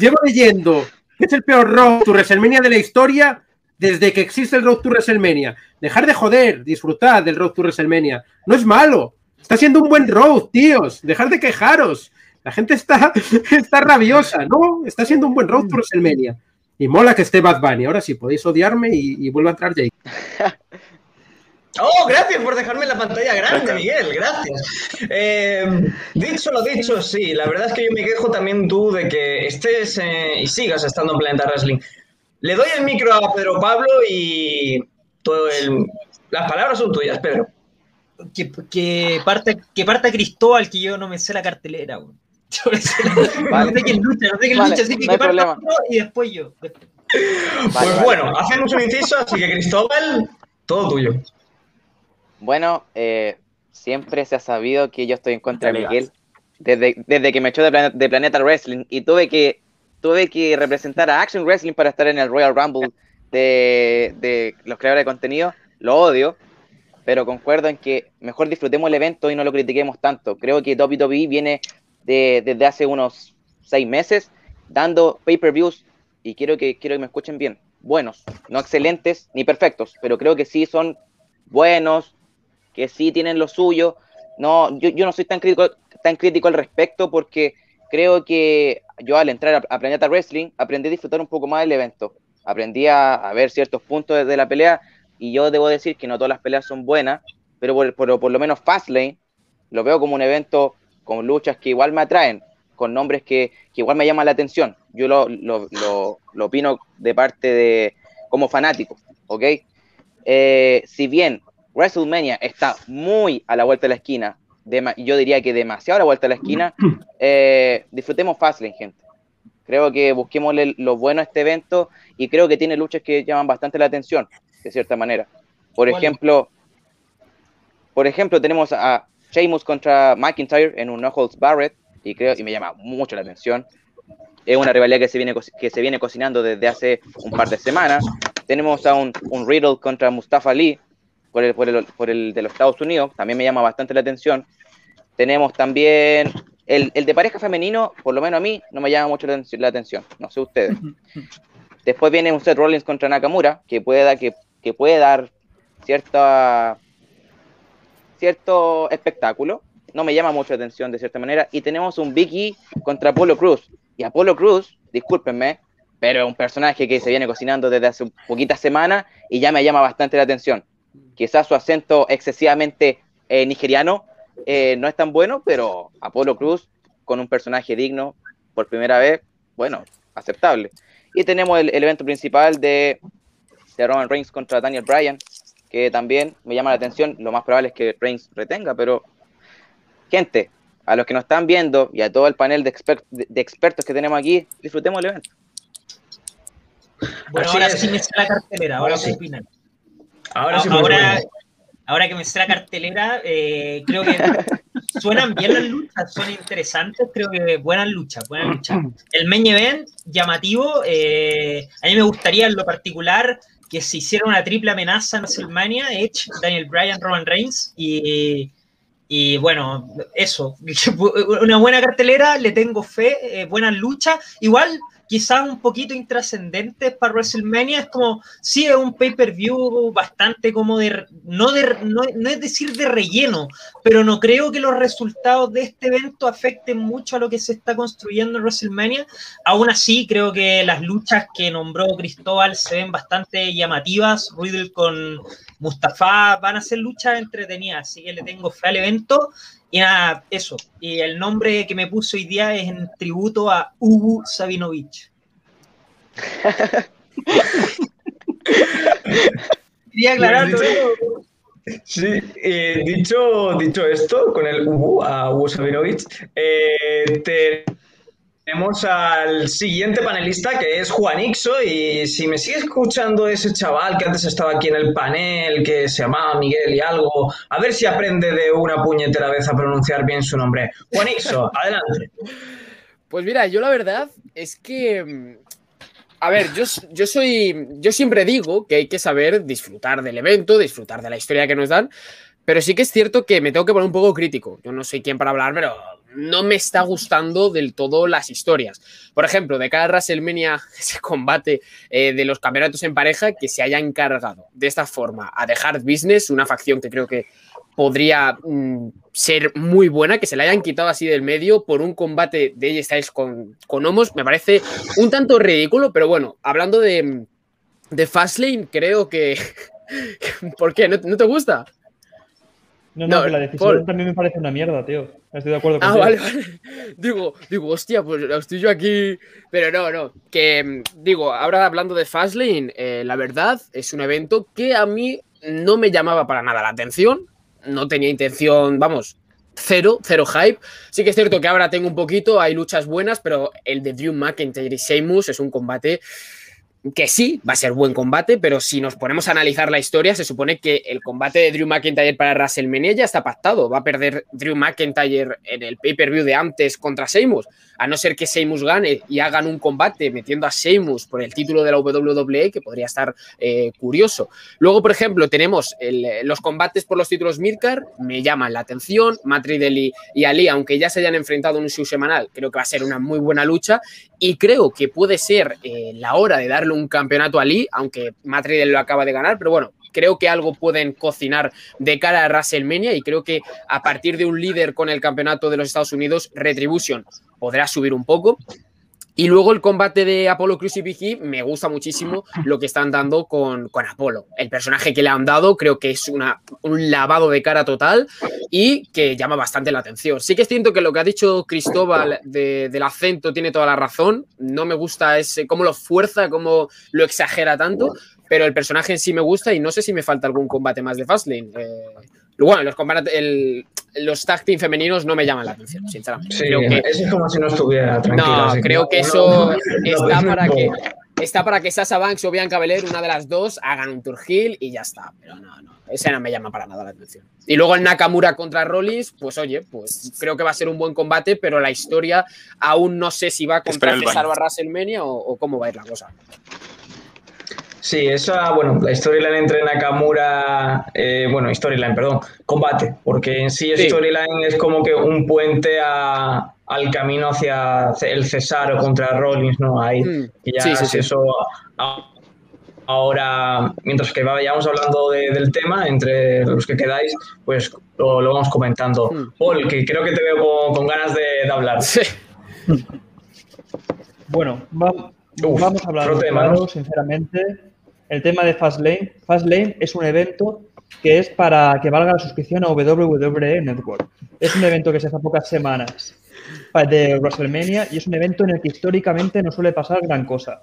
llevo leyendo que es el peor Road to WrestleMania de la historia desde que existe el Road to WrestleMania. Dejar de joder, disfrutad del Road to WrestleMania. No es malo. Está siendo un buen road, tíos. Dejar de quejaros. La gente está, está rabiosa, ¿no? Está siendo un buen road to WrestleMania. Y mola que esté Bad Bunny. Ahora sí, podéis odiarme y, y vuelvo a entrar Jake. Oh, gracias por dejarme la pantalla grande, Miguel, gracias. Eh, dicho lo dicho, sí, la verdad es que yo me quejo también tú de que estés eh, y sigas estando en Planeta Wrestling. Le doy el micro a Pedro Pablo y todo el, Las palabras son tuyas, Pedro. Que, que, parta, que parta Cristóbal, que yo no me sé la cartelera, weón. Yo me sé la- Vale. No sé quién lucha, no sé quién Vale, lucha, así que no hay que parta y después yo. Después. Vale, pues vale. bueno, hacemos un inciso, así que Cristóbal, todo tuyo. Bueno, eh, siempre se ha sabido que yo estoy en contra de Miguel. Desde, desde que me echó de, Plane- de Planeta Wrestling y tuve que, tuve que representar a Action Wrestling para estar en el Royal Rumble de, de los creadores de contenido, lo odio, pero concuerdo en que mejor disfrutemos el evento y no lo critiquemos tanto. Creo que WWE viene de- desde hace unos seis meses dando pay-per-views y quiero que, quiero que me escuchen bien. Buenos, no excelentes ni perfectos, pero creo que sí son buenos, que sí tienen lo suyo. No, yo, yo no soy tan crítico, tan crítico al respecto porque creo que yo al entrar a, a Planeta Wrestling aprendí a disfrutar un poco más del evento. Aprendí a, ver ciertos puntos de, de la pelea y yo debo decir que no todas las peleas son buenas, pero por, por- por lo menos Fastlane lo veo como un evento con luchas que igual me atraen, con nombres que, que igual me llaman la atención. Yo lo, lo, lo- lo opino de parte de como fanático, ¿ok? Eh, si bien WrestleMania está muy a la vuelta de la esquina, dema- yo diría que demasiado a la vuelta de la esquina, eh, disfrutemos Fastlane, gente. Creo que busquemos lo bueno a este evento y creo que tiene luchas que llaman bastante la atención, de cierta manera. Por ejemplo, por ejemplo, tenemos a Sheamus contra McIntyre en un No Holds Barrett y creo y me llama mucho la atención. Es una rivalidad que se viene que se viene cocinando desde hace un par de semanas. Tenemos a un, un Riddle contra Mustafa Ali por el, por, el, por el de los Estados Unidos, también me llama bastante la atención. Tenemos también el, el de pareja femenino, por lo menos a mí, no me llama mucho la, atención- la atención, no sé ustedes. Después viene un Seth Rollins contra Nakamura, que puede dar, que, que puede dar cierta, cierto espectáculo. No me llama mucho la atención de cierta manera. Y tenemos un Big E contra Apollo Cruz. Y Apollo Cruz, discúlpenme, pero es un personaje que se viene cocinando desde hace poquitas semanas y ya me llama bastante la atención. Quizás su acento excesivamente eh, nigeriano eh, no es tan bueno, pero Apollo Cruz con un personaje digno por primera vez, bueno, aceptable. Y tenemos el, el evento principal de, de Roman Reigns contra Daniel Bryan, que también me llama la atención. Lo más probable es que Reigns retenga, pero gente, a los que nos están viendo y a todo el panel de, exper- de- de expertos que tenemos aquí, disfrutemos el evento. Bueno, Así ahora es. sí me sé la cartelera, ahora sí. opinan. Ahora sí, ahora, ahora que me sé la cartelera, eh, creo que suenan bien las luchas, son interesantes, creo que buenas luchas, buenas luchas. El main event, llamativo, eh, a mí me gustaría en lo particular que se hiciera una triple amenaza en WrestleMania, Edge, Daniel Bryan, Roman Reigns, y, y bueno, eso, una buena cartelera, le tengo fe, eh, buenas luchas, igual quizás un poquito intrascendentes para WrestleMania, es como, sí, es un pay-per-view bastante como de, no, de no, no es decir de relleno, pero no creo que los resultados de este evento afecten mucho a lo que se está construyendo en WrestleMania. Aún así, creo que las luchas que nombró Cristóbal se ven bastante llamativas. Riddle con Mustafa van a ser luchas entretenidas, así que le tengo fe al evento. Y nada, eso. Y el nombre que me puso hoy día es en tributo a Ubu Sabinovich. Quería aclararlo. ¿no? Sí, eh, dicho, dicho esto, con el Ubu, a Ubu Sabinovich, eh, te- tenemos al siguiente panelista que es Juan Ixo y si me sigue escuchando ese chaval que antes estaba aquí en el panel, que se llamaba Miguel y algo, a ver si aprende de una puñetera vez a pronunciar bien su nombre. Juan Ixo, adelante. Pues mira, yo la verdad es que. A ver, yo, yo soy. Yo siempre digo que hay que saber disfrutar del evento, disfrutar de la historia que nos dan. Pero sí que es cierto que me tengo que poner un poco crítico. Yo no soy quien para hablar, pero no me está gustando del todo las historias. Por ejemplo, de cada WrestleMania, ese combate eh, de los campeonatos en pareja, que se haya encargado de esta forma a The Hard Business, una facción que creo que podría mm, ser muy buena, que se la hayan quitado así del medio por un combate de AJ Styles con, con Homos, me parece un tanto ridículo, pero bueno, hablando de, de Fastlane, creo que... ¿Por qué? ¿No, no te gusta? No, no, la decisión Paul. también me parece una mierda, tío. Estoy de acuerdo Ah, contigo. vale, vale. Digo, digo, hostia, pues estoy yo aquí. Pero no, no. Que mm, digo, ahora hablando de Fastlane, eh, la verdad es un evento que a mí no me llamaba para nada la atención, no tenía intención, vamos, cero, cero hype. Sí que es cierto que ahora tengo un poquito, hay luchas buenas, pero el de Drew McIntyre y Sheamus es un combate que sí, va a ser buen combate, pero si nos ponemos a analizar la historia, se supone que el combate de Drew McIntyre para WrestleMania ya está pactado. Va a perder Drew McIntyre en el pay-per-view de antes contra Sheamus, a no ser que Sheamus gane y hagan un combate metiendo a Sheamus por el título de la WWE, que podría estar eh, curioso. Luego, por ejemplo, tenemos los combates por los títulos Mirkar, me llaman la atención. Y, y Ali, aunque ya se hayan enfrentado en un show semanal, creo que va a ser una muy buena lucha y creo que puede ser eh, la hora de darle un campeonato a Lee, aunque Matt lo acaba de ganar, pero bueno, creo que algo pueden cocinar de cara a WrestleMania y creo que a partir de un líder con el campeonato de los Estados Unidos, Retribution podrá subir un poco. Y luego el combate de Apollo Crews y E, me gusta muchísimo lo que están dando con, con Apolo. El personaje que le han dado creo que es una, un lavado de cara total y que llama bastante la atención. Sí que es cierto que lo que ha dicho Cristóbal de- del acento tiene toda la razón. No me gusta ese, cómo lo fuerza, cómo lo exagera tanto, pero el personaje en sí me gusta y no sé si me falta algún combate más de Fastlane. Eh, bueno, los, combates- los tag team femeninos no me llaman la atención, sinceramente. Sí, Creo que- eso es como si no estuviera tranquilo. no, creo que eso no, no, está no, para no. que está para que Sasha Banks o Bianca Belair, una de las dos, hagan un tour heel y ya está. Pero no, no, ese no me llama para nada la atención. Y luego el Nakamura contra Rollins, pues oye, pues creo que va a ser un buen combate, pero la historia aún no sé si va contra Espera el Cesaro baño. a WrestleMania o, o cómo va a ir la cosa. Sí, esa, bueno, la storyline entre Nakamura, eh, bueno, storyline, perdón, combate, porque en sí, Sí. storyline es como que un puente a- al camino hacia el Cesaro contra Rollins, ¿no? Ahí, Mm, y ya sí, sí, si sí. eso a- ahora, mientras que vayamos hablando de- del tema, entre los que quedáis, pues lo, lo vamos comentando. Mm. Paul, que creo que te veo con, con ganas de, de hablar. Sí. Bueno, va- Uf, vamos a hablar otro tema, claro, ¿no? sinceramente. El tema de Fastlane. Fastlane es un evento que es para que valga la suscripción a WWE Network. Es un evento que se hace a pocas semanas de WrestleMania y es un evento en el que históricamente no suele pasar gran cosa.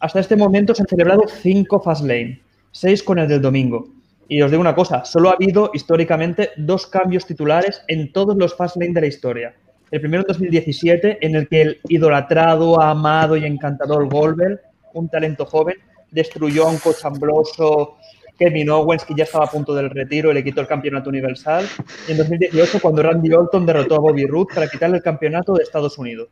Hasta este momento se han celebrado cinco Fastlane, seis con el del domingo. Y os digo una cosa, solo ha habido históricamente dos cambios titulares en todos los Fastlane de la historia. El primero en 2017, en el que el idolatrado, amado y encantador Goldberg, un talento joven, destruyó a un cochambroso Kevin Owens, que ya estaba a punto del retiro y le quitó el campeonato universal. Y en 2018, cuando Randy Orton derrotó a Bobby Roode para quitarle el campeonato de Estados Unidos.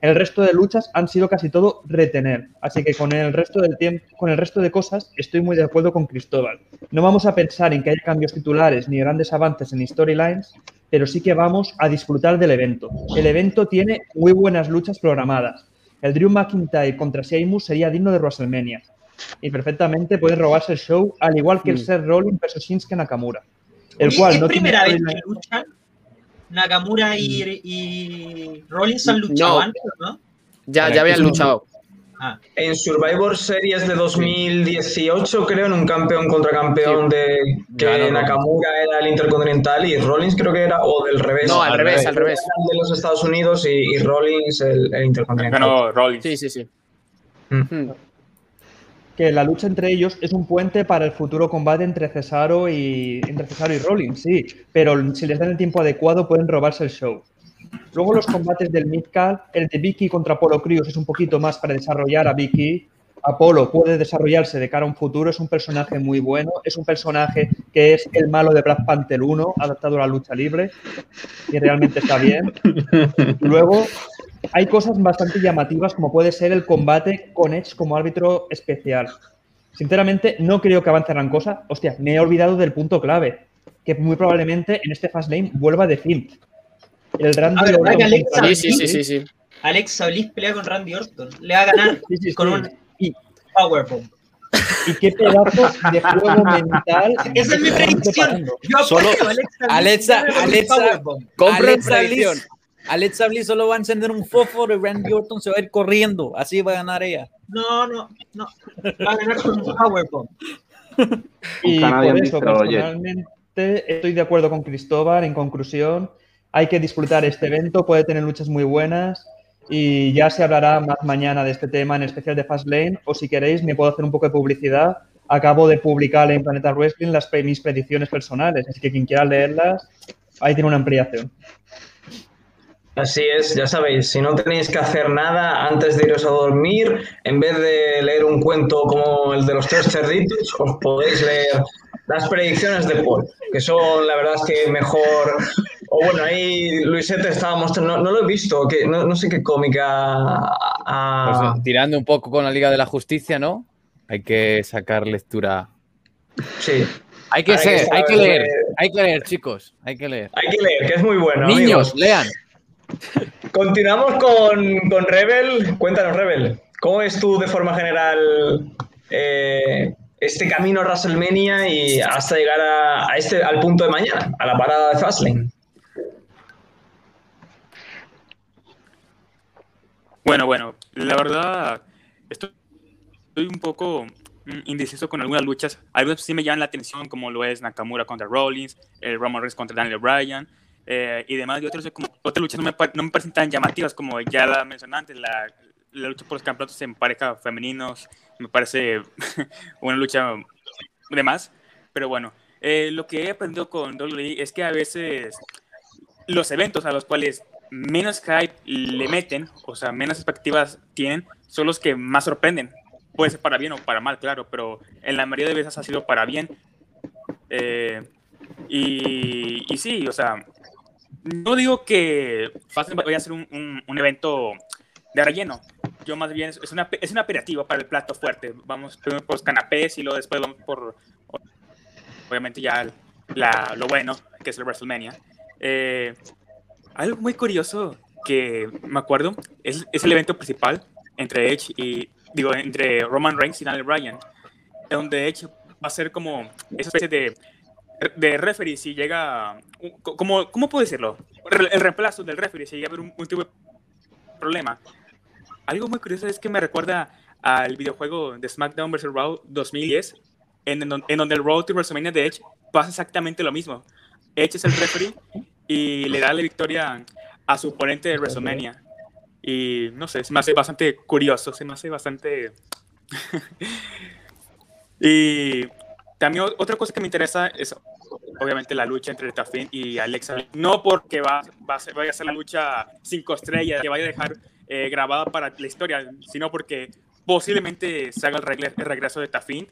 El resto de luchas han sido casi todo retener, así que con el resto del tiempo, con el resto de cosas estoy muy de acuerdo con Cristóbal. No vamos a pensar en que haya cambios titulares ni grandes avances en storylines, pero sí que vamos a disfrutar del evento. El evento tiene muy buenas luchas programadas. El Drew McIntyre contra Sheamus sería digno de WrestleMania y perfectamente puede robarse el show, al igual que el Mm. Seth Rollins versus Shinsuke Nakamura, el Oye, cual ¿Es no primera vez que luchan? Nakamura y, y Rollins han luchado No. antes, ¿no? Ya, ya habían luchado. Ah, En Survivor Series de 2018, creo, en un campeón contra campeón de que Nakamura era el Intercontinental y Rollins creo que era, o del revés. No, al revés, al revés. De los Estados Unidos y, y Rollins el, el Intercontinental. Ganó Rollins. Sí, sí, sí. Mm. Que la lucha entre ellos es un puente para el futuro combate entre Cesaro y entre Cesaro y Rollins, sí, pero si les dan el tiempo adecuado pueden robarse el show. Luego los combates del Midcard, el de Vicky contra Apollo Crews es un poquito más para desarrollar a Vicky. Apolo puede desarrollarse de cara a un futuro, es un personaje muy bueno, es un personaje que es el malo de Black Panther 1, adaptado a la lucha libre, y realmente está bien. Luego hay cosas bastante llamativas, como puede ser el combate con Edge como árbitro especial. Sinceramente, no creo que avance gran cosa. Hostia, me he olvidado del punto clave, que muy probablemente en este Fastlane vuelva de Fint. El Randy ¿verdad Orton Alexa- Sí, sí, sí, sí, sí. Alexa Bliss pelea con Randy Orton. Le va a ganar Sí, sí, con sí. un Y, powerbomb. y qué pedazo de juego mental. Esa es mi predicción. Yo Solo- apoyo Alexa Bliss Alexa- Alexa- Alexa predicción. Alexa Bliss solo va a encender un fósforo y Randy Orton se va a ir corriendo. Así va a ganar ella. No, no, no. Va a ganar con un powerbomb. Y por eso, personalmente, estoy de acuerdo con Cristóbal. En conclusión, hay que disfrutar este evento, puede tener luchas muy buenas y ya se hablará más mañana de este tema, en especial de Fastlane. O si queréis, me puedo hacer un poco de publicidad. acabo de publicar en Planeta Wrestling las, mis predicciones personales, así que quien quiera leerlas, ahí tiene una ampliación. Así es, ya sabéis, si no tenéis que hacer nada antes de iros a dormir, en vez de leer un cuento como el de los tres cerditos, os podéis leer las predicciones de Paul, que son la verdad es que mejor. O bueno, ahí Luisete estaba mostrando, no, no lo he visto, que no, no sé qué cómica. Pues, tirando un poco con la Liga de la Justicia, ¿no? Hay que sacar lectura. sí, Hay que Hay que ser, hay que leer, leer. hay que leer, chicos, hay que leer. hay que leer, que es muy bueno. Niños, amigos. lean. Continuamos con, con Rebel. Cuéntanos, Rebel, ¿cómo ves tú de forma general eh, este camino a WrestleMania y hasta llegar a, a este, al punto de mañana, a la parada de Fastlane? Bueno, bueno, la verdad, estoy, un poco indeciso con algunas luchas. Algunas sí me llaman la atención, como lo es Nakamura contra Rollins, el Roman Reigns contra Daniel Bryan eh, y demás. Y como, otras luchas no me, no me parecen tan llamativas, como ya la mencioné antes, la, la lucha por los campeonatos en pareja femeninos. Me parece una lucha de más. Pero bueno, eh, lo que he aprendido con WWE es que a veces los eventos a los cuales menos hype le meten, o sea, menos expectativas tienen, son los que más sorprenden. Puede ser para bien o para mal, claro, pero en la mayoría de veces ha sido para bien. Eh, y, y sí, o sea, no digo que Fastlane vaya a ser un, un- un evento de relleno. Yo más bien es una, es un aperitivo para el plato fuerte. Vamos primero por los canapés y luego después vamos por, obviamente ya la- lo bueno, que es el WrestleMania. Eh, algo muy curioso que me acuerdo es, es el evento principal entre Edge y, digo, entre Roman Reigns y Daniel Bryan, donde Edge va a ser como esa especie de, de referee si llega, como, ¿cómo puedo decirlo? El reemplazo del referee si llega a haber un, un tipo de problema. Algo muy curioso es que me recuerda al videojuego de SmackDown vs. Raw 2010, en, don- en donde el Road to WrestleMania de Edge pasa exactamente lo mismo. Edge es el referee y le da la victoria a su oponente de WrestleMania. Y no sé, se me hace bastante curioso, se me hace bastante... y también otra cosa que me interesa es obviamente la lucha entre Tafin y Alexa. No porque va, a ser, vaya a ser la lucha cinco estrellas que vaya a dejar eh, grabada para la historia, sino porque posiblemente se haga el, regreso de Tafin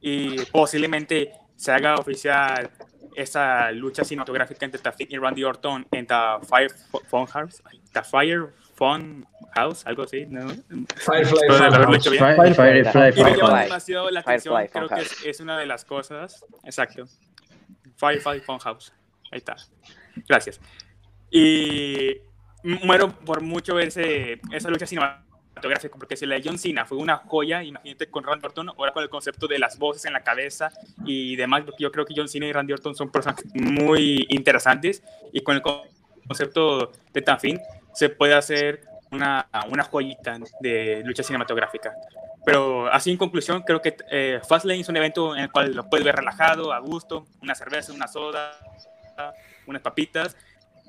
y posiblemente se haga oficial esa lucha cinematográfica entre Tafin y Randy Orton en The Fire Fun House, The Fire Fun House, algo así, ¿no? Firefly Firefly, Y me llama Firefly. demasiado la atención, Firefly creo que es, es una de las cosas, exacto. Firefly Funhouse, ahí está. Gracias. Y muero por mucho ver ese- esa lucha cinematográfica, porque si la de John Cena fue una joya, imagínate con Randy Orton, ahora con el concepto de las voces en la cabeza y demás, porque yo creo que John Cena y Randy Orton son personajes muy interesantes, y con el concepto de Tanfin se puede hacer una, una joyita de lucha cinematográfica. Pero así en conclusión, creo que eh, Fastlane es un evento en el cual lo puedes ver relajado, a gusto, una cerveza, una soda, unas papitas,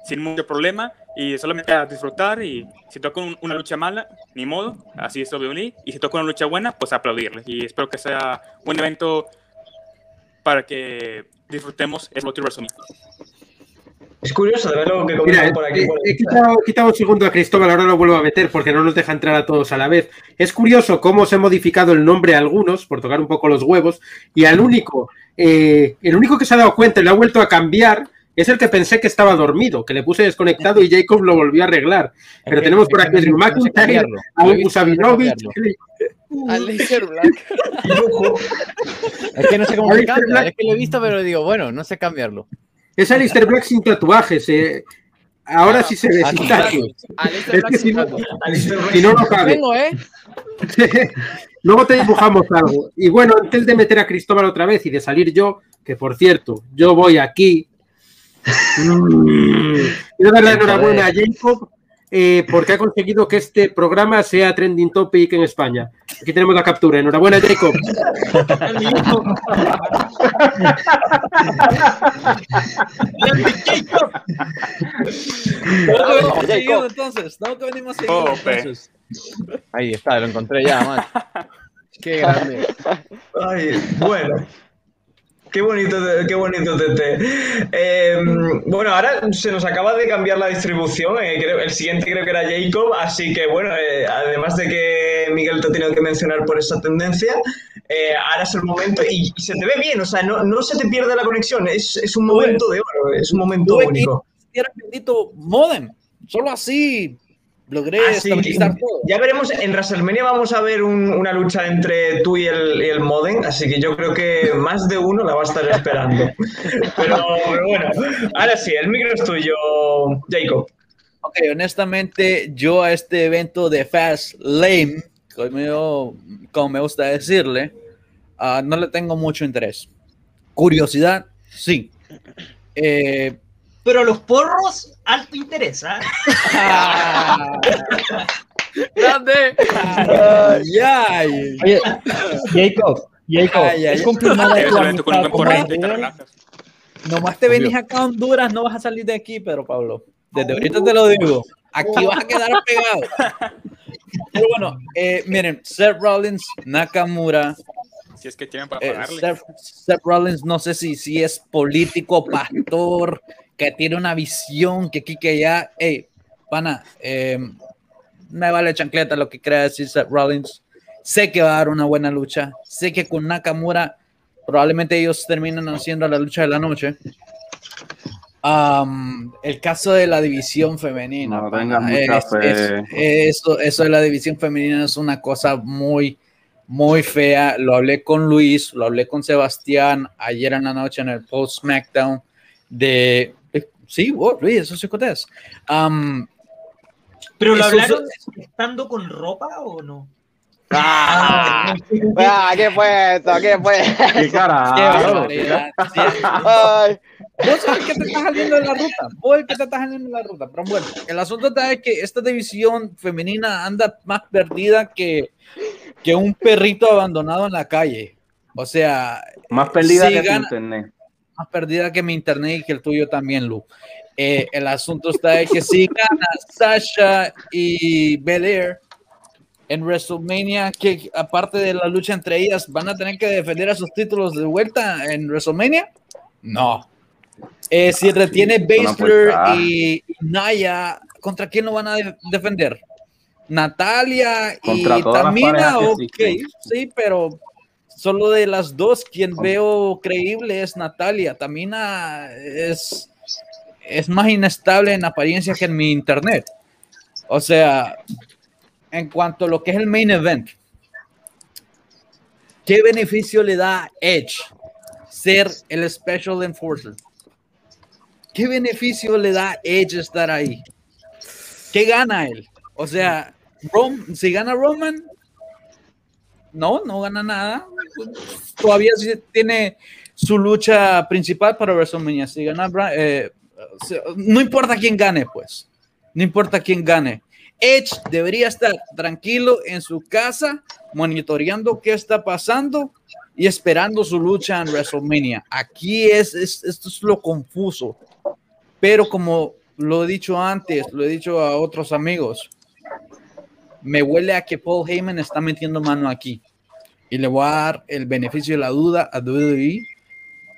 sin mucho problema y solamente a disfrutar y si toca un- una lucha mala, ni modo, así es WWE, y si toca una lucha buena, pues aplaudirle. Y espero que sea un evento para que disfrutemos el to WrestleMania. Es curioso de ver lo que Mira, por aquí. por el he quitado, he quitado un segundo a Cristóbal, ahora lo vuelvo a meter porque no nos deja entrar a todos a la vez. Es curioso cómo se ha modificado el nombre a algunos, por tocar un poco los huevos, y al único, eh, el único que se ha dado cuenta y lo ha vuelto a cambiar es el que pensé que estaba dormido, que le puse desconectado y Jacob lo volvió a arreglar. Pero tenemos por aquí a Drew McIntyre, a Lo he Ubu visto, no sé Sabinovich, cambiarlo. Al Laser Black. Es que no sé cómo se cambia. Es que lo he visto, pero digo, bueno, no sé cambiarlo. Es Alistair Black sin tatuajes. eh. Ahora sí se ve sin tatuajes. Es que si no, tatu. Alistair Black. si no, no cabe. ¿eh? Luego te dibujamos algo. Y bueno, antes de meter a Cristóbal otra vez y de salir yo, que por cierto, yo voy aquí. Quiero darle la enhorabuena a Jacob eh, porque ha conseguido que este programa sea trending topic en España. Aquí tenemos la captura. Enhorabuena, Jacob. Seguido entonces. Que seguido entonces. Ahí está, lo encontré ya, man. Qué grande. Ay, bueno. Qué bonito, qué bonito Tete. Eh, bueno, ahora se nos acaba de cambiar la distribución. eh, creo- el siguiente creo que era Jacob, así que bueno, eh, además de que Miguel te ha tenido que mencionar por esa tendencia, eh, ahora es el momento y, y se te ve bien, o sea, no, no se te pierde la conexión, es, es un momento de oro, es un momento que único. era el bendito modem. Solo así logré Ah, sí, estabilizar todo. ya veremos, en WrestleMania vamos a ver un- una lucha entre tú y el, y el Modem, así que yo creo que más de uno la va a estar esperando. Pero, pero bueno, ahora sí, el micro es tuyo, Jacob. Ok, honestamente, yo a este evento de Fast Lane, como, como me gusta decirle, ah, no le tengo mucho interés. Curiosidad, sí. Eh, Pero los porros, alto interés, ¿ah? ¡Grande! ay. Oye, Jacob, Jacob, Ay, ay, es confirmada tu amistad. Nomás te venís acá a Honduras, no vas a salir de aquí, Pedro Pablo. Desde ahorita te lo digo. Aquí vas a quedar pegado. Pero bueno, eh, miren, Seth Rollins, Nakamura, Si es que tienen para Eh, pagarle. Seth, Seth Rollins, no sé si, si es político, pastor, que tiene una visión, que aquí, que allá. Hey, pana, eh, me vale chancleta lo que crea decir Seth Rollins. Sé que va a dar una buena lucha. Sé que con Nakamura probablemente ellos terminan haciendo la lucha de la noche. Um, el caso de la división femenina. No pana, es- eso, eso de la división femenina es una cosa muy, muy fea. Lo hablé con Luis, lo hablé con Sebastián ayer en la noche en el post SmackDown de. Sí, vos, Luis, eso es. Um, ¿Pero lo hablaron estando con ropa o no? Ah, ah, ¿Qué fue eso? ¿Qué fue? ¿Qué qué carajo? barbaridad. Sí. Vos sabes que te estás saliendo de la ruta. Vos el que te estás saliendo de la ruta. Pero bueno, el asunto está es que esta división femenina anda más perdida que, que un perrito abandonado en la calle. O sea, Más perdida Sí, que gana. internet. Más perdida que mi internet y que el tuyo también, Lu. Eh, el asunto está es que si gana Sasha y Belair en WrestleMania, que aparte de la lucha entre ellas, van a tener que defender a sus títulos de vuelta en WrestleMania? No. Eh, si retiene Baszler y Naya, ¿contra quién lo van a de- defender? Natalia y Tamina, ok, sí, pero solo de las dos, quien veo creíble es Natalia. Tamina es, es más inestable en apariencia que en mi internet. O sea, en cuanto a lo que es el main event, ¿qué beneficio le da a Edge ser el Special Enforcer? ¿Qué beneficio le da a Edge estar ahí? ¿Qué gana él? O sea, Rom- si gana Roman, no, no gana nada. Todavía tiene su lucha principal para WrestleMania. Si gana, eh, no importa quién gane, pues. No importa quién gane. Edge debería estar tranquilo en su casa, monitoreando qué está pasando y esperando su lucha en WrestleMania. Aquí es, es- esto es lo confuso. Pero como lo he dicho antes, lo he dicho a otros amigos, me huele a que Paul Heyman está metiendo mano aquí. Y le voy a dar el beneficio de la duda a WWE.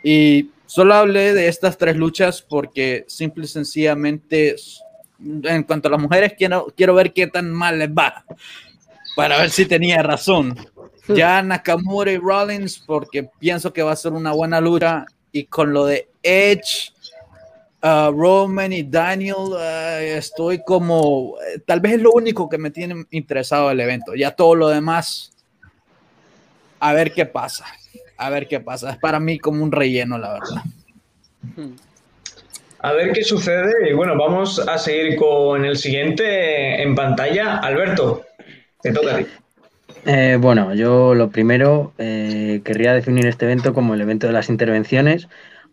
Y solo hablé de estas tres luchas porque simple y sencillamente, en cuanto a las mujeres, quiero, quiero ver qué tan mal les va. Para ver si tenía razón. Ya Nakamura y Rollins, porque pienso que va a ser una buena lucha. Y con lo de Edge, uh, Roman y Daniel, uh, estoy como, eh, tal vez es lo único que me tiene interesado el evento. Ya todo lo demás, a ver qué pasa. A ver qué pasa. Es para mí como un relleno, la verdad. A ver qué sucede. Y bueno, vamos a seguir con el siguiente en pantalla. Alberto, te toca a ti. Eh, bueno, yo lo primero eh, querría definir este evento como el evento de las intervenciones.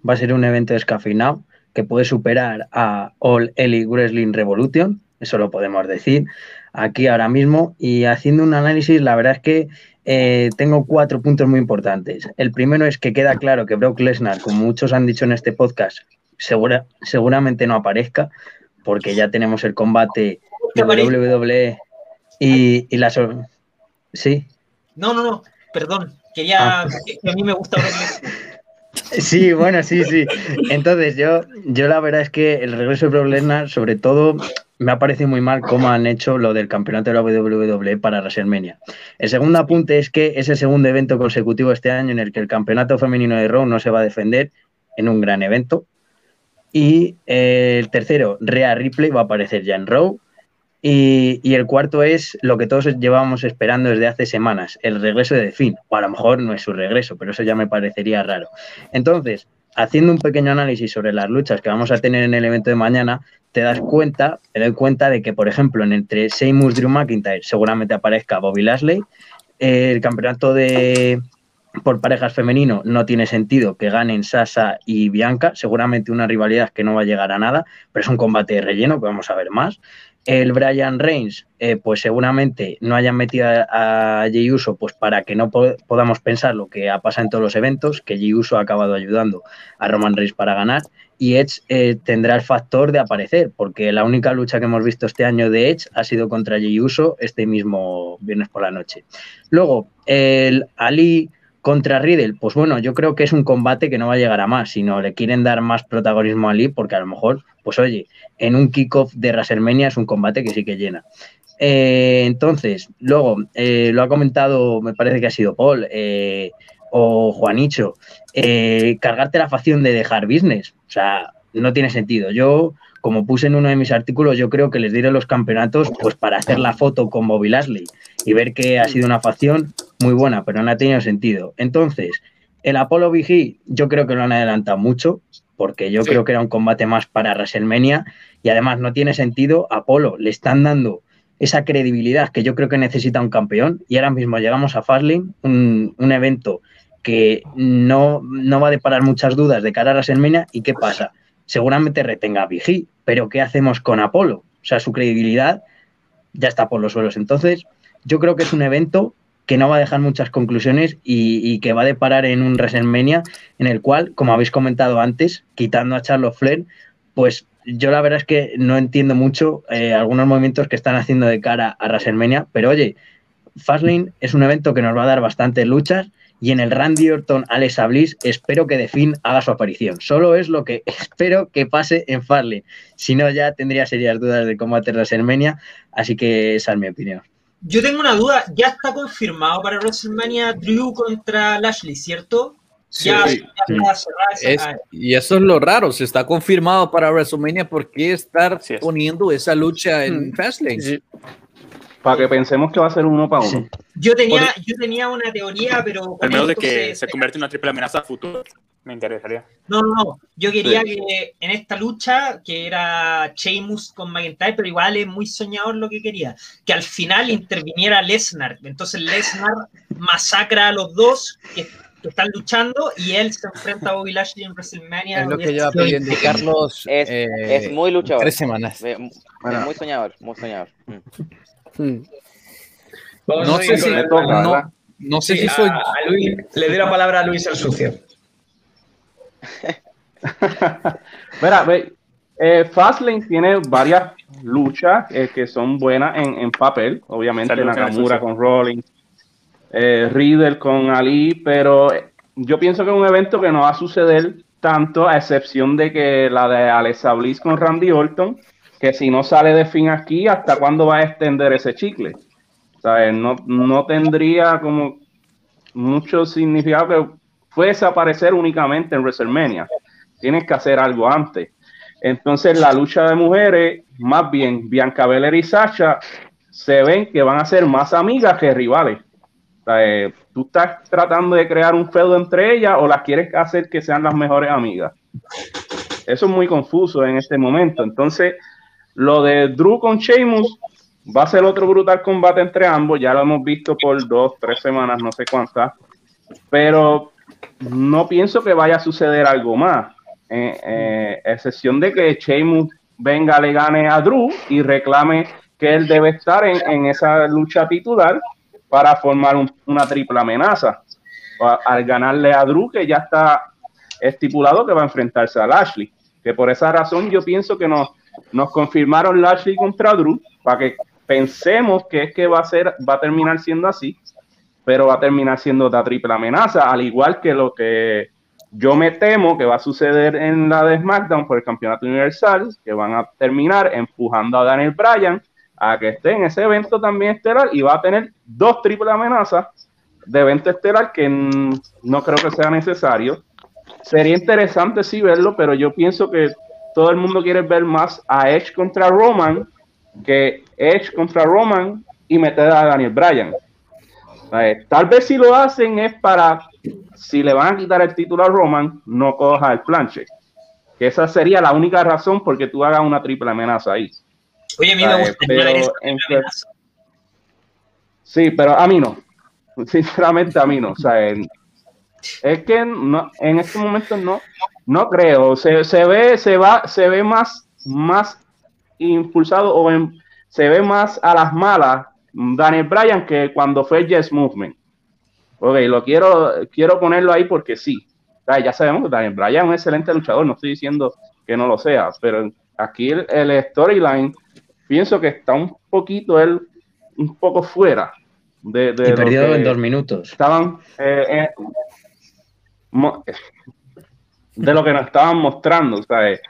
Va a ser un evento descafeinado que puede superar a All Elite Wrestling Revolution, eso lo podemos decir aquí ahora mismo. Y haciendo un análisis, la verdad es que eh, tengo cuatro puntos muy importantes. El primero es que queda claro que Brock Lesnar, como muchos han dicho en este podcast, segura- seguramente no aparezca, porque ya tenemos el combate de. WWE y, y la... sor- Sí, No, no, no. Perdón, quería. que A mí me gusta Lesnar. Sí, bueno, sí, sí. Entonces, yo, yo la verdad es que el regreso de Brock sobre todo, me ha parecido muy mal cómo han hecho lo del campeonato de la WWE para WrestleMania. El segundo apunte es que es el segundo evento consecutivo este año en el que el campeonato femenino de Raw no se va a defender en un gran evento. Y eh, el tercero, Rhea Ripley, va a aparecer ya en Raw. Y, el cuarto es lo que todos llevábamos esperando desde hace semanas, el regreso de Finn. O a lo mejor no es su regreso, pero eso ya me parecería raro. Entonces, haciendo un pequeño análisis sobre las luchas que vamos a tener en el evento de mañana, te das cuenta, te doy cuenta de que, por ejemplo, en entre Sheamus Drew McIntyre seguramente aparezca Bobby Lashley. El campeonato de por parejas femenino no tiene sentido que ganen Sasa y Bianca, seguramente una rivalidad que no va a llegar a nada, pero es un combate de relleno que vamos a ver más. El Brian Reigns, eh, pues seguramente no hayan metido a, Jey Uso pues para que no po- podamos pensar lo que ha pasado en todos los eventos, que Jey Uso ha acabado ayudando a Roman Reigns para ganar y Edge eh, tendrá el factor de aparecer, porque la única lucha que hemos visto este año de Edge ha sido contra Jey Uso este mismo viernes por la noche. Luego, el Ali contra Riddle, pues bueno, yo creo que es un combate que no va a llegar a más, sino le quieren dar más protagonismo a Ali, porque a lo mejor, pues oye, en un kickoff de WrestleMania es un combate que sí que llena. Eh, entonces, luego, eh, lo ha comentado, me parece que ha sido Paul eh, o Juanicho, cargarte la facción de dejar business, o sea, no tiene sentido. Yo, como puse en uno de mis artículos, yo creo que les diré los campeonatos pues para hacer la foto con Bobby Lashley y ver que ha sido una facción muy buena, pero no ha tenido sentido. Entonces, el Apollo VG, yo creo que lo han adelantado mucho, porque yo Sí. creo que era un combate más para WrestleMania y además no tiene sentido. Apolo le están dando esa credibilidad que yo creo que necesita un campeón y ahora mismo llegamos a Fastlane, un, un evento que no, no va a deparar muchas dudas de cara a WrestleMania y ¿qué pasa? Seguramente retenga a Vigi, pero ¿qué hacemos con Apolo? O sea, su credibilidad ya está por los suelos. Entonces, yo creo que es un evento que no va a dejar muchas conclusiones y, que va a deparar en un WrestleMania en el cual, como habéis comentado antes, quitando a Charlotte Flair, pues yo la verdad es que no entiendo mucho eh, algunos movimientos que están haciendo de cara a WrestleMania, pero oye, Fastlane es un evento que nos va a dar bastantes luchas y en el Randy Orton Alexa Bliss espero que The Finn haga su aparición. Solo es lo que espero que pase en Fastlane. Si no, ya tendría serias dudas de combate WrestleMania, así que esa es mi opinión. Yo tengo una duda, ya está confirmado para WrestleMania Drew contra Lashley, ¿cierto? Sí. ya, Sí. ya está cerrada esa- Es- y eso es lo raro, se está confirmado para WrestleMania, ¿por qué estar poniendo esa lucha en Fastlane? Para que pensemos que va a ser uno para uno. Yo tenía, yo tenía una teoría, pero Al menos de que se- se convierte en una triple amenaza a futuro. Me interesaría. No, no, no. Yo quería Sí. que en esta lucha, que era Sheamus con McIntyre, pero igual es muy soñador lo que quería, que al final interviniera Lesnar. Entonces Lesnar masacra a los dos que, que están luchando y él se enfrenta a Bobby Lashley en WrestleMania. Es lo que lleva pidiendo. Carlos. Es, eh, es muy luchador. Tres semanas. Eh, Es muy soñador, muy soñador. Mm. Vamos No sé si- no- no sé si soy- a Luis- le doy la palabra a Luis el sucio. Mira, ve, eh, Fastlane tiene varias luchas eh, que son buenas en, en papel. Obviamente Salud, Nakamura con Rollins, eh, Riddle con Ali, pero yo pienso que es un evento que no va a suceder tanto, a excepción de que la de Alexa Bliss con Randy Orton, que si no sale de fin aquí, ¿hasta cuándo va a extender ese chicle? ¿Sabes? No, no tendría como mucho significado que fuese a aparecer únicamente en WrestleMania. Tienes que hacer algo antes. Entonces, la lucha de mujeres, más bien Bianca Belair y Sasha, se ven que van a ser más amigas que rivales. Eh, ¿Tú estás tratando de crear un feudo entre ellas o las quieres hacer que sean las mejores amigas? Eso es muy confuso en este momento. Entonces, lo de Drew con Sheamus va a ser otro brutal combate entre ambos. Ya lo hemos visto por dos, tres semanas, no sé cuántas. Pero no pienso que vaya a suceder algo más. Eh, eh, excepción de que Sheamus venga, le gane a Drew y reclame que él debe estar en, esa lucha titular para formar un- una triple amenaza. Al ganarle a Drew, que ya está estipulado que va a enfrentarse a Lashley. Que por esa razón yo pienso que nos, nos confirmaron Lashley contra Drew para que pensemos que es que va a ser, va a terminar siendo así. Pero va a terminar siendo otra triple amenaza, al igual que lo que yo me temo que va a suceder en la de SmackDown por el campeonato universal, que van a terminar empujando a Daniel Bryan a que esté en ese evento también estelar y va a tener dos triple amenazas de evento estelar que no creo que sea necesario. Sería interesante sí verlo, pero yo pienso que todo el mundo quiere ver más a Edge contra Roman que Edge contra Roman y meter a Daniel Bryan. Eh, tal vez si lo hacen es para, si le van a quitar el título a Roman, no coja el planche. Que esa sería la única razón por que tú hagas una triple amenaza ahí. Oye, a mí me gustaría pero en-. Sí, pero a mí no. Sinceramente a mí no. O sea, en- es que no, en este momento no, no creo. Se, se ve, se va, se ve más, más impulsado o en- se ve más a las malas Daniel Bryan que cuando fue Yes Movement. Ok, lo quiero, quiero ponerlo ahí porque sí. Ya sabemos que Daniel Bryan es un excelente luchador, no estoy diciendo que no lo sea, pero aquí el, el storyline pienso que está un poquito él un poco fuera de, Y que en dos minutos. estaban eh, eh, de lo que nos estaban mostrando ¿sabes?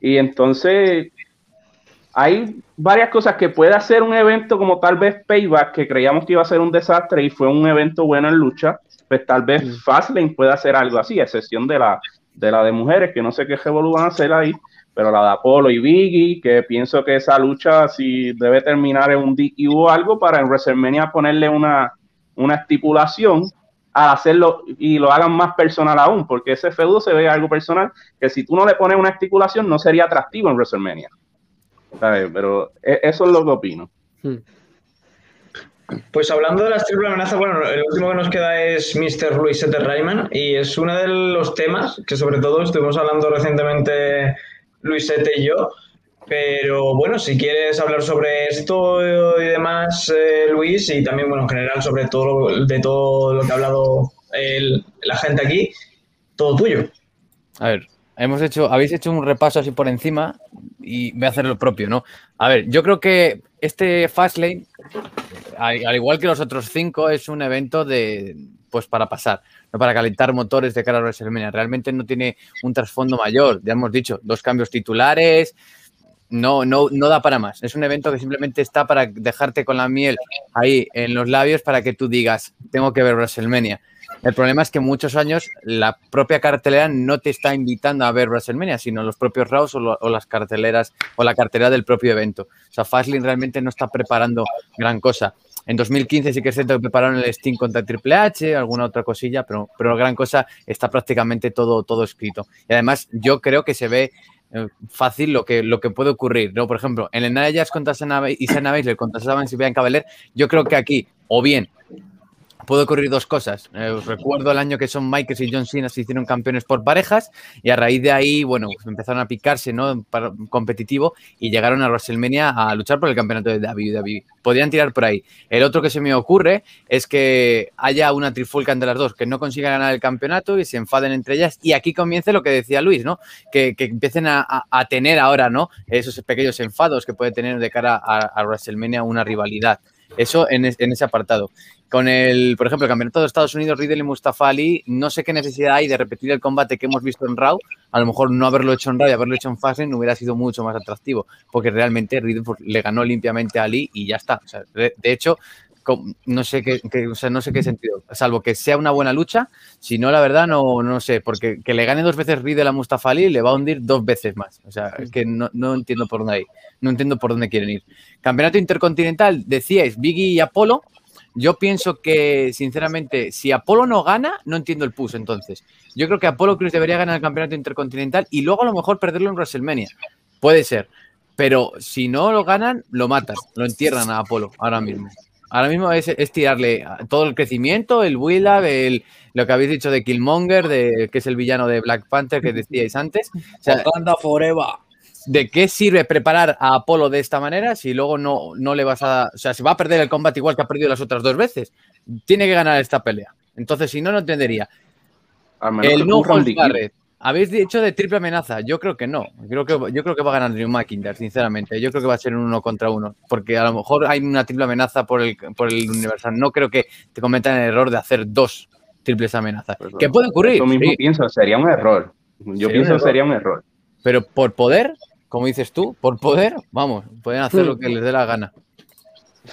y entonces hay varias cosas que puede hacer un evento como tal vez Payback que creíamos que iba a ser un desastre y fue un evento bueno en lucha pues tal vez Fastlane pueda hacer algo así a excepción de la de la de mujeres que no sé qué revolú van a hacer ahí pero la de Apolo y Biggie, que pienso que esa lucha si debe terminar en un DQ o algo para en WrestleMania ponerle una, una estipulación a hacerlo y lo hagan más personal aún, porque ese feudo se ve algo personal que si tú no le pones una estipulación no sería atractivo en WrestleMania. ¿Sabes? Pero e- eso es lo que opino. Pues hablando de las triple amenazas, bueno, el último que nos queda es Mr. Luisete Rayman y es uno de los temas que sobre todo estuvimos hablando recientemente Luisete y yo, pero bueno, si quieres hablar sobre esto y demás, eh, Luis, y también, bueno, en general sobre todo lo, de todo lo que ha hablado el- la gente aquí, todo tuyo. A ver, hemos hecho, habéis hecho un repaso así por encima y voy a hacer lo propio, ¿no? A ver, yo creo que este Fastlane, al, al igual que los otros cinco, es un evento de, pues para pasar, no para calentar motores de cara a WrestleMania. Realmente no tiene un trasfondo mayor, ya hemos dicho, dos cambios titulares, no, no, no da para más. Es un evento que simplemente está para dejarte con la miel ahí en los labios para que tú digas, tengo que ver WrestleMania. El problema es que muchos años la propia cartelera no te está invitando a ver WrestleMania, sino los propios Raws o, las carteleras o la cartera del propio evento. O sea, Fastlane realmente no está preparando gran cosa. En 2015 sí que es cierto que prepararon el Steam contra Triple H, alguna otra cosilla, pero, pero gran cosa está prácticamente todo, todo escrito. Y además yo creo que se ve fácil lo que, lo que puede ocurrir. ¿no? Por ejemplo, en el Nia Jax contra Ba- y Shayna Baszler contra y Bianca Belair, yo creo que aquí, o bien puede ocurrir dos cosas. Eh, recuerdo el año que Son Michaels y John Cena se hicieron campeones por parejas y a raíz de ahí, bueno, empezaron a picarse, ¿no? Para- competitivo y llegaron a WrestleMania a luchar por el campeonato de WWE. Podrían tirar por ahí. El otro que se me ocurre es que haya una trifulca entre las dos, que no consiga ganar el campeonato y se enfaden entre ellas. Y aquí comience lo que decía Luis, ¿no? Que, que empiecen a, a- tener ahora, ¿no? Esos pequeños enfados que puede tener de cara a, WrestleMania una rivalidad. Eso en, en ese apartado. Con el, por ejemplo, el campeonato de Estados Unidos, Riddle y Mustafa Ali, no sé qué necesidad hay de repetir el combate que hemos visto en Raw. A lo mejor no haberlo hecho en Raw y haberlo hecho en Fastlane hubiera sido mucho más atractivo, porque realmente Riddle pues, le ganó limpiamente a Ali y ya está. O sea, de, hecho, no sé qué, qué- o sea, no sé qué sentido, salvo que sea una buena lucha. Si no, la verdad, no, no sé, porque que le gane dos veces Riddle a Mustafa Ali le va a hundir dos veces más. O sea, es que no, no entiendo por dónde hay, no entiendo por dónde quieren ir. Campeonato Intercontinental, decíais, Biggie y Apolo. Yo pienso que, sinceramente, si Apolo no gana, no entiendo el push entonces. Yo creo que Apolo Cruz debería ganar el campeonato intercontinental y luego a lo mejor perderlo en WrestleMania. Puede ser. Pero si no lo ganan, lo matan, lo entierran a Apolo ahora mismo. Ahora mismo es, tirarle todo el crecimiento, el Will el, lo que habéis dicho de Killmonger, de, que es el villano de Black Panther que decíais antes. O sea, Wakanda forever. ¿De qué sirve preparar a Apolo de esta manera si luego no, no le vas a. O sea, si va a perder el combate igual que ha perdido las otras dos veces? Tiene que ganar esta pelea. Entonces, si no, no entendería. El que no barred. Habéis dicho de triple amenaza. Yo creo que no. Creo que, yo creo que va a ganar Drew McIntyre, sinceramente. Yo creo que va a ser un uno contra uno. Porque a lo mejor hay una triple amenaza por el, por el Universal. No creo que te cometan el error de hacer dos triples amenazas. ¿Qué puede ocurrir? Yo mismo Sí, pienso, sería un error. Yo Sería pienso que sería un error. pero por poder, como dices tú, por poder, vamos, pueden hacer Hmm. lo que les dé la gana.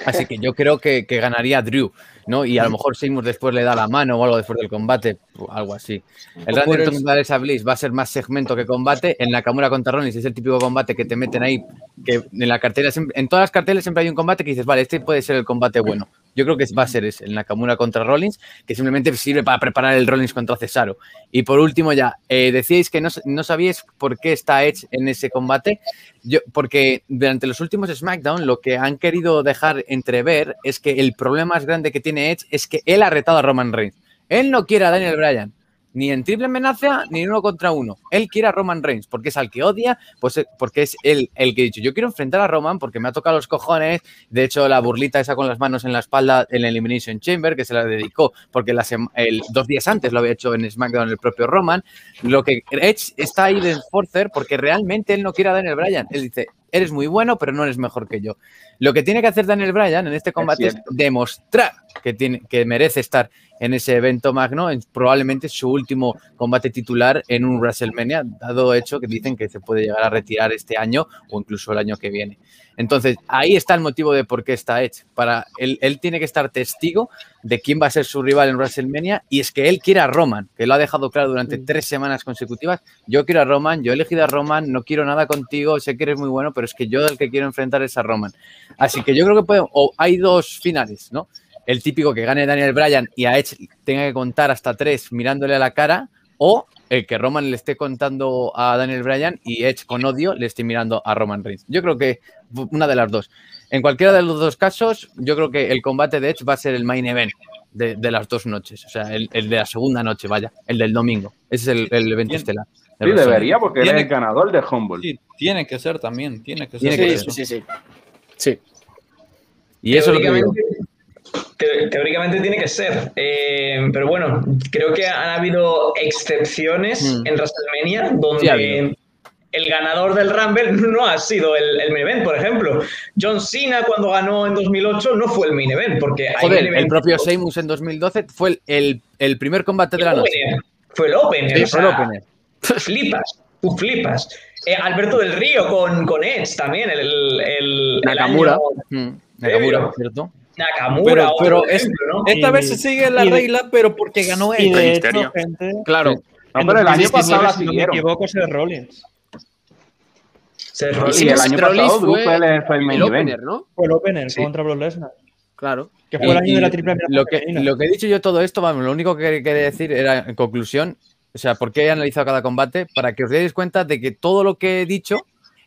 Así que yo creo que, que ganaría Drew, ¿no? Y a lo mejor Seymour después le da la mano o algo después del combate, o algo así. El Randy el- contra Alexa Bliss va a ser más segmento que combate. En Nakamura contra Rollins es el típico combate que te meten ahí, que en la cartera, siempre- en todas las carteles siempre hay un combate que dices, vale, este puede ser el combate bueno. Yo creo que va a ser ese, el Nakamura contra Rollins, que simplemente sirve para preparar el Rollins contra Cesaro. Y por último ya, eh, decíais que no, no sabíais por qué está Edge en ese combate. Yo, porque durante los últimos SmackDown lo que han querido dejar entrever es que el problema más grande que tiene Edge es que él ha retado a Roman Reigns. Él no quiere a Daniel Bryan, ni en triple amenaza, ni en uno contra uno. Él quiere a Roman Reigns, porque es al que odia, pues eh, porque es él el que ha dicho, yo quiero enfrentar a Roman porque me ha tocado los cojones. De hecho, la burlita esa con las manos en la espalda en la Elimination Chamber, que se la dedicó, porque la el, dos días antes lo había hecho en SmackDown el propio Roman. Lo que Edge está ahí de enforcer porque realmente él no quiere a Daniel Bryan. Él dice, eres muy bueno, pero no eres mejor que yo. Lo que tiene que hacer Daniel Bryan en este combate es, cierto. demostrar que, tiene, que merece estar en ese evento magno, en probablemente su último combate titular en un WrestleMania, dado hecho que dicen que se puede llegar a retirar este año o incluso el año que viene. Entonces, ahí está el motivo de por qué está Edge. Para él, él tiene que estar testigo de quién va a ser su rival en WrestleMania y es que él quiere a Roman, que lo ha dejado claro durante tres semanas consecutivas. Yo quiero a Roman, yo he elegido a Roman, no quiero nada contigo, sé que eres muy bueno, pero es que yo el que quiero enfrentar es a Roman. Así que yo creo que puede, o hay dos finales, ¿no? El típico que gane Daniel Bryan y a Edge tenga que contar hasta tres mirándole a la cara, o el que Roman le esté contando a Daniel Bryan y Edge con odio le esté mirando a Roman Reigns. Yo creo que una de las dos. En cualquiera de los dos casos, yo creo que el combate de Edge va a ser el main event de, de las dos noches. O sea, el, el de la segunda noche, vaya, el del domingo. Ese es el, el evento estelar. de Sí, debería, porque él es Tiene- el ganador de Humble. Sí, tiene que ser también, tiene que ser. Tiene que por ser. eso. Sí, sí. Sí. Y eso es lo que digo. Teóricamente- te- Teóricamente tiene que ser, Eh, pero bueno, creo que han habido excepciones Mm. en WrestleMania donde Sí, ha habido. el ganador del Rumble no ha sido el, el main event, por ejemplo. John Cena cuando ganó en 2008 no fue el main event, porque Joder, el event- propio Sheamus en 2012 fue el, el- el primer combate de la noche. opener, Fue el opener. Sí, o fue el sea, opener. Flipas, tú flipas. Eh, Alberto del Río con, con Edge también, el, el, el Nakamura. año- Mm, Nakamura, cierto. Nakamura, Pero, otro pero es- ejemplo, ¿no? esta Y- vez se sigue la y de- regla, pero porque ganó Y él. de Misterio. hecho, gente. Claro. No, pero el año 2019, pasado la si no me equivoco, es Rollins. Y Rollins. el Ese año Rollins pasado fue fue el, fue el El opener, ¿no? Fue el opener Sí. contra Brock Lesnar. Claro. Que fue el Y- año y de la triple lo que, lo que he dicho yo todo esto, vamos, lo único que quería decir era, en conclusión, o sea, por qué he analizado cada combate, para que os deis cuenta de que todo lo que he dicho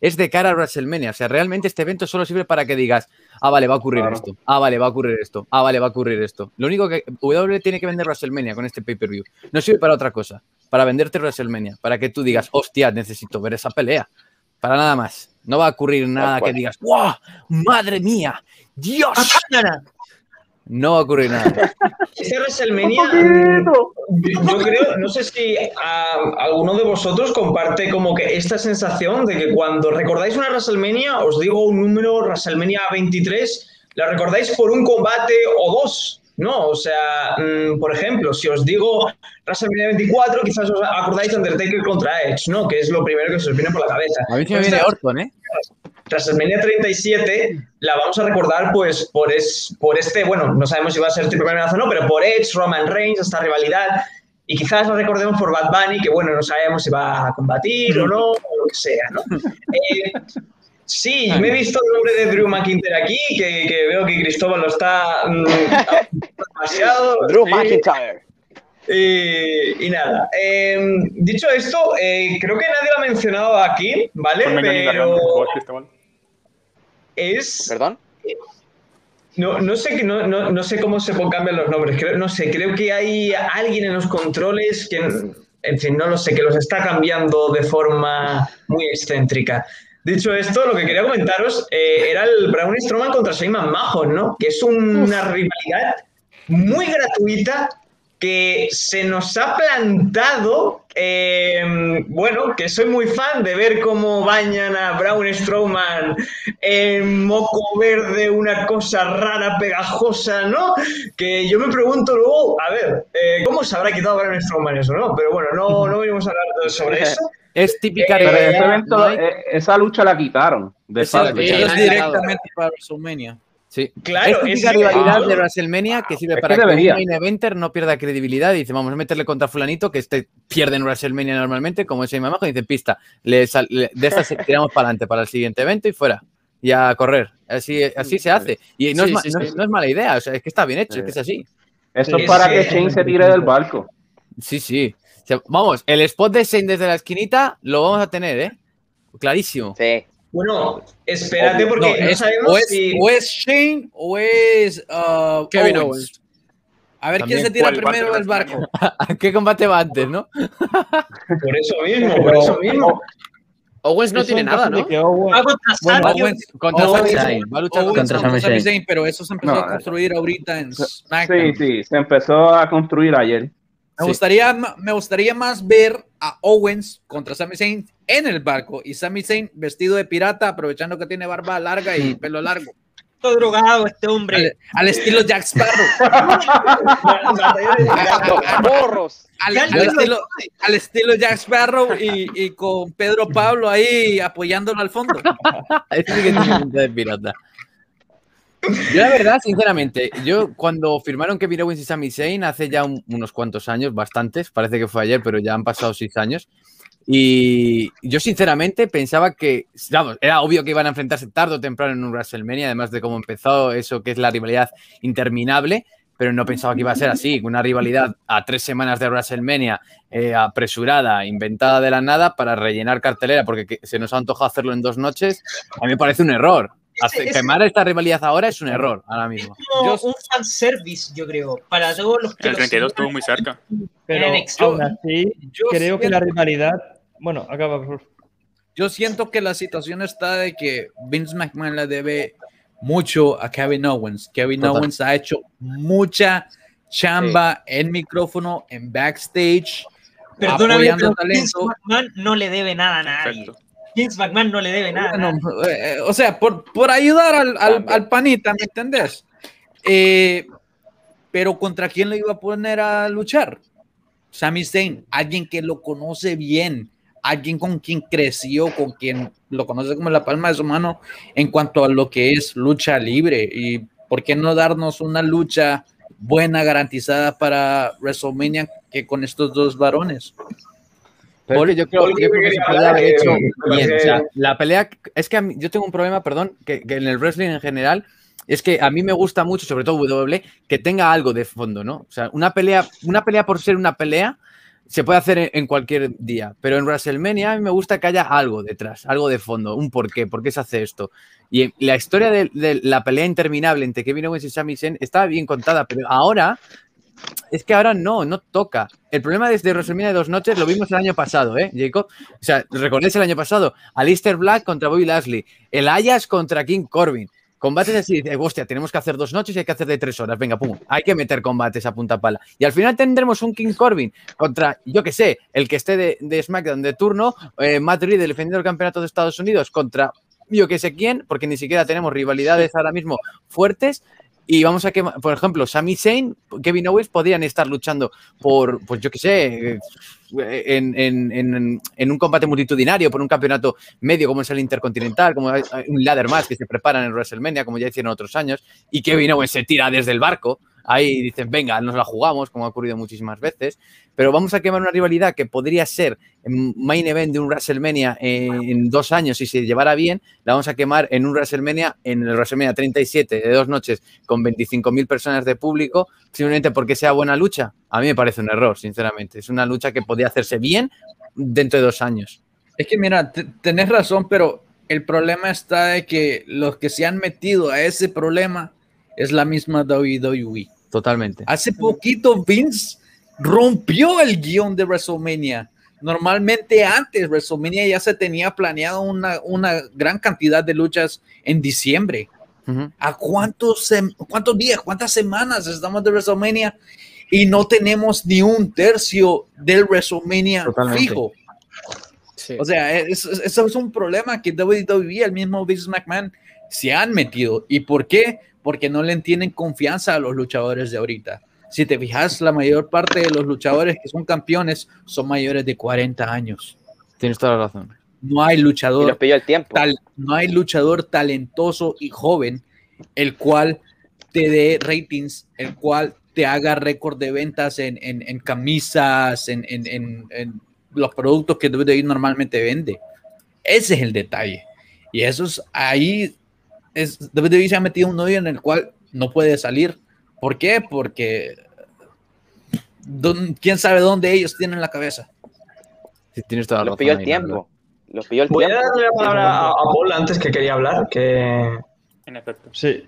es de cara a WrestleMania. O sea, realmente este evento solo sirve para que digas, ah, vale, va a ocurrir Claro. esto, ah, vale, va a ocurrir esto, ah, vale, va a ocurrir esto. Lo único que W tiene que vender WrestleMania con este pay-per-view. No sirve para otra cosa, para venderte WrestleMania, para que tú digas, hostia, necesito ver esa pelea. Para nada más. No va a ocurrir nada que digas, ¡wow! ¡Madre mía! ¡Dios! No va a ocurrir nada. Este WrestleMania, yo creo, no sé si alguno de vosotros comparte como que esta sensación de que cuando recordáis una WrestleMania, os digo un número, WrestleMania 23, la recordáis por un combate o dos, ¿no? O sea, mm, por ejemplo, si os digo WrestleMania 24, quizás os acordáis de Undertaker contra Edge, ¿no? Que es lo primero que se os viene por la cabeza. A mí se me viene Orton, ¿eh? WrestleMania 37 la vamos a recordar pues por, es, por este, bueno, no sabemos si va a ser triple amenaza o no, pero por Edge, Roman Reigns, esta rivalidad. Y quizás la recordemos por Bad Bunny, que bueno, no sabemos si va a combatir o no, o lo que sea, ¿no? Eh, sí, me he visto el nombre de Drew McIntyre aquí, que, que veo que Cristóbal lo está mm, demasiado. Drew sí. McIntyre. Y, y nada, eh, dicho esto, eh, creo que nadie lo ha mencionado aquí, ¿vale? Pero es ¿Perdón? No, no sé que no, no, no sé cómo se cambian los nombres. Creo, no sé, creo que hay alguien en los controles que, en fin, no lo sé, que los está cambiando de forma muy excéntrica. Dicho esto, lo que quería comentaros eh, era el Braun Strowman contra Shayman Mahon, ¿no? Que es una rivalidad muy gratuita, que se nos ha plantado, eh, bueno, que soy muy fan de ver cómo bañan a Braun Strowman en moco verde, una cosa rara, pegajosa, ¿no? Que yo me pregunto luego, a ver, eh, ¿cómo se habrá quitado Braun Strowman eso, no? Pero bueno, no, no venimos a hablar sobre eso. Es típica Eh, Pero ese rivalidad, evento, eh, esa lucha la quitaron. De es directamente para WrestleMania. Sí. Claro, es típica rivalidad de WrestleMania que sirve Es para que que, un main eventer no pierda credibilidad y dice, vamos a meterle contra fulanito que este pierde en WrestleMania normalmente, como ese mamajo, y dice, pista, le sal- le- de esta se- tiramos para adelante para el siguiente evento y fuera. Y a correr. Así, así se hace. Y no, Sí, es, ma- sí, no sí. es- no es mala idea, o sea, es que está bien hecho, es que es así. Eso Sí, es para sí. que Shane se tire del barco. Sí, sí. Vamos, el spot de Shane desde la esquinita lo vamos a tener, ¿eh? Clarísimo. Sí. Bueno, espérate porque no, es- sabemos o, es, si... o es Shane o es uh, Kevin Owens. Owens. A ver También. quién se tira primero del barco. ¿A qué combate va antes, no? Por eso mismo, por eso mismo. Owens no Eso tiene nada, ¿no? Va contra Bueno. Owens, Contra Owens- Sami. Va a luchar Owens contra contra Sami Zayn. Pero eso se empezó No, a construir ahorita en Sí, SmackDown. sí, se empezó a construir ayer. Me, Sí. gustaría, me gustaría más ver a Owens contra Sami Zayn en el barco y Sami Zayn vestido de pirata, aprovechando que tiene barba larga y pelo largo. Todo drogado este hombre. Al, al estilo Jack Sparrow. Al, estilo, al estilo Jack Sparrow y, y con Pedro Pablo ahí apoyándolo al fondo. Este sí que tiene pinta de pirata. Yo la verdad, sinceramente, yo cuando firmaron Kevin Owens y Sami Zayn hace ya un- unos cuantos años, bastantes, parece que fue ayer, pero ya han pasado seis años. Y yo sinceramente pensaba que, vamos, era obvio que iban a enfrentarse tarde o temprano en un WrestleMania, además de cómo empezó eso que es la rivalidad interminable, pero no pensaba que iba a ser así, una rivalidad a tres semanas de WrestleMania, eh, apresurada, inventada de la nada para rellenar cartelera, porque que- se nos ha antojado hacerlo en dos noches, a mí me parece un error. Hace- quemar esta rivalidad ahora es un error, ahora mismo. como Yo- un fanservice, yo creo, para todos los que El lo 32 sigan estuvo muy cerca. Pero aún así, Yo creo que siento- la rivalidad. Bueno, acaba, por. Yo siento que la situación está de que Vince McMahon le debe mucho a Kevin Owens. Kevin Total. Owens ha hecho mucha chamba en micrófono, en backstage, Perdóname, apoyando pero Vince talento. McMahon no le debe nada a nadie. Perfecto. Vince McMahon no le debe nada. Bueno, eh, o sea, por, por ayudar al, al- al panita, ¿me entendés? Eh, pero ¿contra quién lo iba a poner a luchar? Sami Zayn, alguien que lo conoce bien, alguien con quien creció, con quien lo conoce como la palma de su mano en cuanto a lo que es lucha libre. ¿Y por qué no darnos una lucha buena, garantizada para WrestleMania que con estos dos varones? Pero yo creo, yo creo que se podría haber hecho bien. O sea, la pelea, es que a mí- yo tengo un problema, perdón, que, que en el wrestling en general, es que a mí me gusta mucho, sobre todo WWE, que tenga algo de fondo, ¿no? O sea, una pelea, una pelea por ser una pelea se puede hacer en, cualquier día, pero en WrestleMania a mí me gusta que haya algo detrás, algo de fondo, un porqué, por qué se hace esto. Y la historia de, de la pelea interminable entre Kevin Owens y Sami Zayn estaba bien contada, pero ahora es que ahora no, no toca. El problema desde WrestleMania de dos noches lo vimos el año pasado, ¿eh, Jacob? O sea, ¿recordáis el año pasado? Alistair Black contra Bobby Lashley, el Ayas contra King Corbin. Combates así, de, hostia, tenemos que hacer dos noches y hay que hacer de tres horas. Venga, pum, hay que meter combates a punta pala. Y al final tendremos un King Corbin contra, yo que sé, el que esté de, SmackDown de turno, eh, Matt Riddle defendiendo el campeonato de Estados Unidos contra yo que sé quién, porque ni siquiera tenemos rivalidades ahora mismo fuertes. Y vamos a que, por ejemplo, Sami Zayn, Kevin Owens podrían estar luchando por, pues yo qué sé, eh, en, en- en- en un combate multitudinario, por un campeonato medio como es el Intercontinental, como un ladder más que se preparan en WrestleMania, como ya hicieron otros años, y Kevin Owens se tira desde el barco. Ahí dicen, venga, nos la jugamos, como ha ocurrido muchísimas veces, pero vamos a quemar una rivalidad que podría ser main event de un WrestleMania en dos años si se llevara bien, la vamos a quemar en un WrestleMania, en el WrestleMania 37 de dos noches con 25.000 personas de público, simplemente porque sea buena lucha. A mí me parece un error, sinceramente. Es una lucha que podría hacerse bien dentro de dos años. Es que mira, te- tenés razón, pero el problema está de que los que se han metido a ese problema es la misma WWE. Totalmente. Hace poquito Vince rompió el guion de WrestleMania. Normalmente antes WrestleMania ya se tenía planeado una, una gran cantidad de luchas en diciembre. Ujú. ¿A cuántos, cuántos días, cuántas semanas estamos de WrestleMania? y no tenemos ni un tercio del WrestleMania Totalmente. fijo. O sea, es- es- eso es un problema que WWE, el mismo Vince McMahon, se han metido. ¿Y por qué? Porque no le tienen confianza a los luchadores de ahorita. Si te fijas, la mayor parte de los luchadores que son campeones son mayores de 40 años. Tienes toda la razón. No hay Y luchador el tiempo. tal- no hay luchador talentoso y joven el cual te dé ratings, el cual te haga récord de ventas en, en- en camisas, en, en- en- en los productos que WWE normalmente vende. Ese es el detalle. Y eso es ahí, es, WWE se ha metido un hoyo en el cual no puede salir. ¿Por qué? Porque don- quién sabe dónde ellos tienen la cabeza. Sí, tienes toda la Los pilló el tiempo. Los pilló el Voy a tiempo. darle la palabra a, a Paul antes que quería hablar, que En efecto. Sí.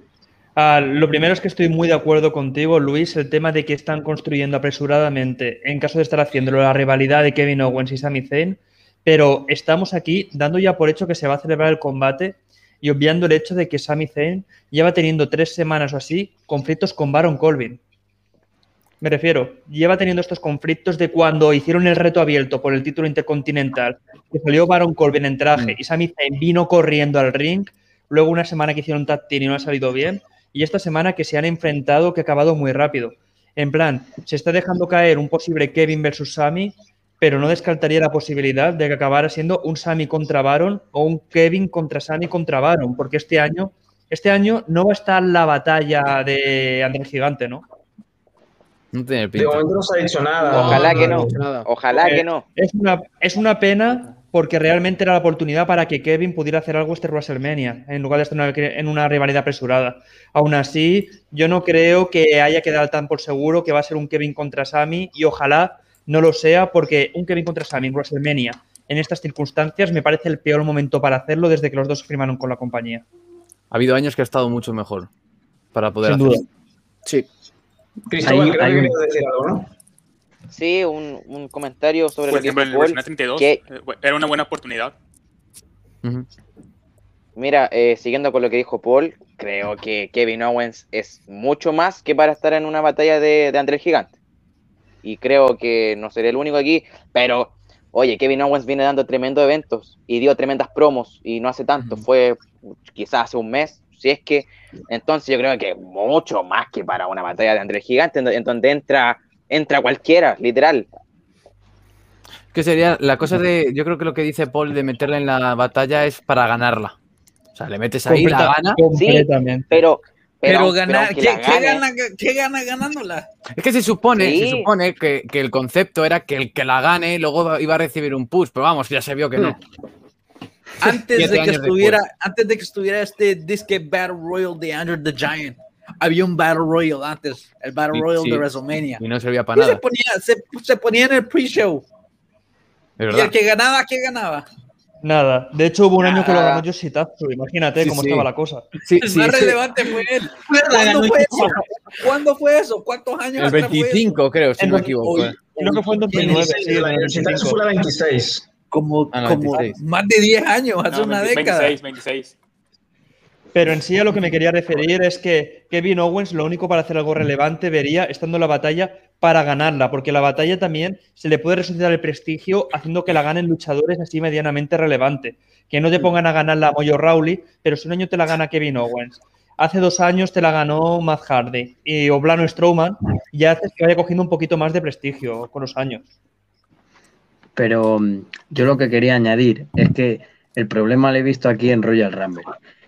Ah, lo primero es que estoy muy de acuerdo contigo, Luis, el tema de que están construyendo apresuradamente, en caso de estar haciéndolo, la rivalidad de Kevin Owens y Sami Zayn, pero estamos aquí dando ya por hecho que se va a celebrar el combate y obviando el hecho de que Sami Zayn lleva teniendo tres semanas o así conflictos con Baron Colvin. Me refiero, lleva teniendo estos conflictos de cuando hicieron el reto abierto por el título intercontinental, que salió Baron Colvin en traje y Sami Zayn vino corriendo al ring, luego una semana que hicieron tag team y no ha salido bien, y esta semana que se han enfrentado que ha acabado muy rápido. En plan, se está dejando caer un posible Kevin versus Sami, pero no descartaría la posibilidad de que acabara siendo un Sami contra Baron o un Kevin contra Sami contra Baron, porque este año, este año no va a estar la batalla de André Gigante, ¿no? No tiene de pinta. momento no se ha dicho nada. Ojalá que no. Ojalá que no. Es una, es una pena porque realmente era la oportunidad para que Kevin pudiera hacer algo este WrestleMania, en lugar de estar en una, en una rivalidad apresurada. Aún así, yo no creo que haya quedado tan por seguro que va a ser un Kevin contra Sami y ojalá no lo sea porque un Kevin contra Sami en WrestleMania en estas circunstancias me parece el peor momento para hacerlo desde que los dos firmaron con la compañía. Ha habido años que ha estado mucho mejor para poder Sin hacerlo. duda. Sí. Cristóbal, Hay- creo que un- decir algo, ¿no? Sí, un, un comentario sobre Por que ejemplo, el Paul, WrestleMania 32 que- eh, era una buena oportunidad. Mira, eh, siguiendo con lo que dijo Paul, creo que Kevin Owens es mucho más que para estar en una batalla de, de André el Gigante. Y creo que no seré el único aquí, pero oye, Kevin Owens viene dando tremendos eventos y dio tremendas promos y no hace tanto, fue quizás hace un mes, si es que, entonces yo creo que mucho más que para una batalla de André el Gigante, en, do- en donde entra, entra cualquiera, literal. Que sería la cosa de. Yo creo que lo que dice Paul de meterla en la batalla es para ganarla. O sea, le metes ahí, la gana. Completamente. Pero, pero, Pero, ganar, ¿qué, gana, ¿qué gana ganándola? Es que se supone, Sí. se supone que, que el concepto era que el que la gane luego iba a recibir un push, pero vamos, ya se vio que no. Antes Siete de, que estuviera, después. antes de que estuviera este disque Battle Royal de Andrew the Giant, había un Battle Royal antes, el Battle Sí, Royal sí. de WrestleMania. Y no servía para Y se nada. ponía, se, se ponía en el pre-show. Es Y el que ganaba, ¿qué ganaba? Nada. De hecho, hubo un año que lo Nada. ganó Yoshitatsu. Imagínate Sí, cómo sí. estaba la cosa. Sí, El más sí. relevante fue él. ¿Cuándo fue eso? ¿Cuándo fue eso? ¿Cuántos años El atrás fue eso? 25, creo, si no me equivoco. Creo que fue en 2009, sí, el el Shitazu 25. fue la 26. Como, Ah, no, como 26. más de 10 años, hace No, una 20 década. 26, 26. Pero en sí a lo que me quería referir es que Kevin Owens lo único para hacer algo relevante vería estando en la batalla para ganarla, porque la batalla también se le puede resucitar el prestigio haciendo que la ganen luchadores así medianamente relevante. Que no te pongan a ganar la Moyo Rawley, pero si un año te la gana Kevin Owens. Hace dos años te la ganó Matt Hardy y Oblano Strowman y haces que vaya cogiendo un poquito más de prestigio con los años. Pero mm, yo lo que quería añadir es que el problema lo he visto aquí en Royal Rumble.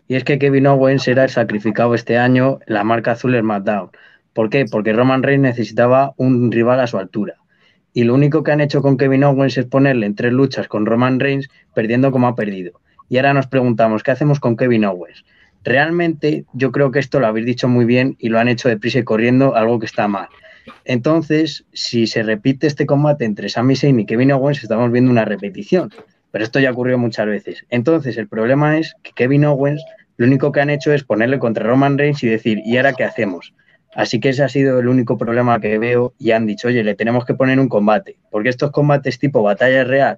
Y es que Kevin Owens era el sacrificado este año en la marca azul SmackDown. ¿Por qué? Porque Roman Reigns necesitaba un rival a su altura. Y lo único que han hecho con Kevin Owens es ponerle en tres luchas con Roman Reigns, perdiendo como ha perdido. Y ahora nos preguntamos, ¿qué hacemos con Kevin Owens? Realmente yo creo que esto lo habéis dicho muy bien y lo han hecho deprisa y corriendo, algo que está mal. Entonces, si se repite este combate entre Sami Zayn y Kevin Owens, estamos viendo una repetición. Pero esto ya ocurrió muchas veces. Entonces, el problema es que Kevin Owens lo único que han hecho es ponerle contra Roman Reigns y decir, ¿y ahora qué hacemos? Así que ese ha sido el único problema que veo y han dicho, oye, le tenemos que poner un combate. Porque estos combates tipo batalla real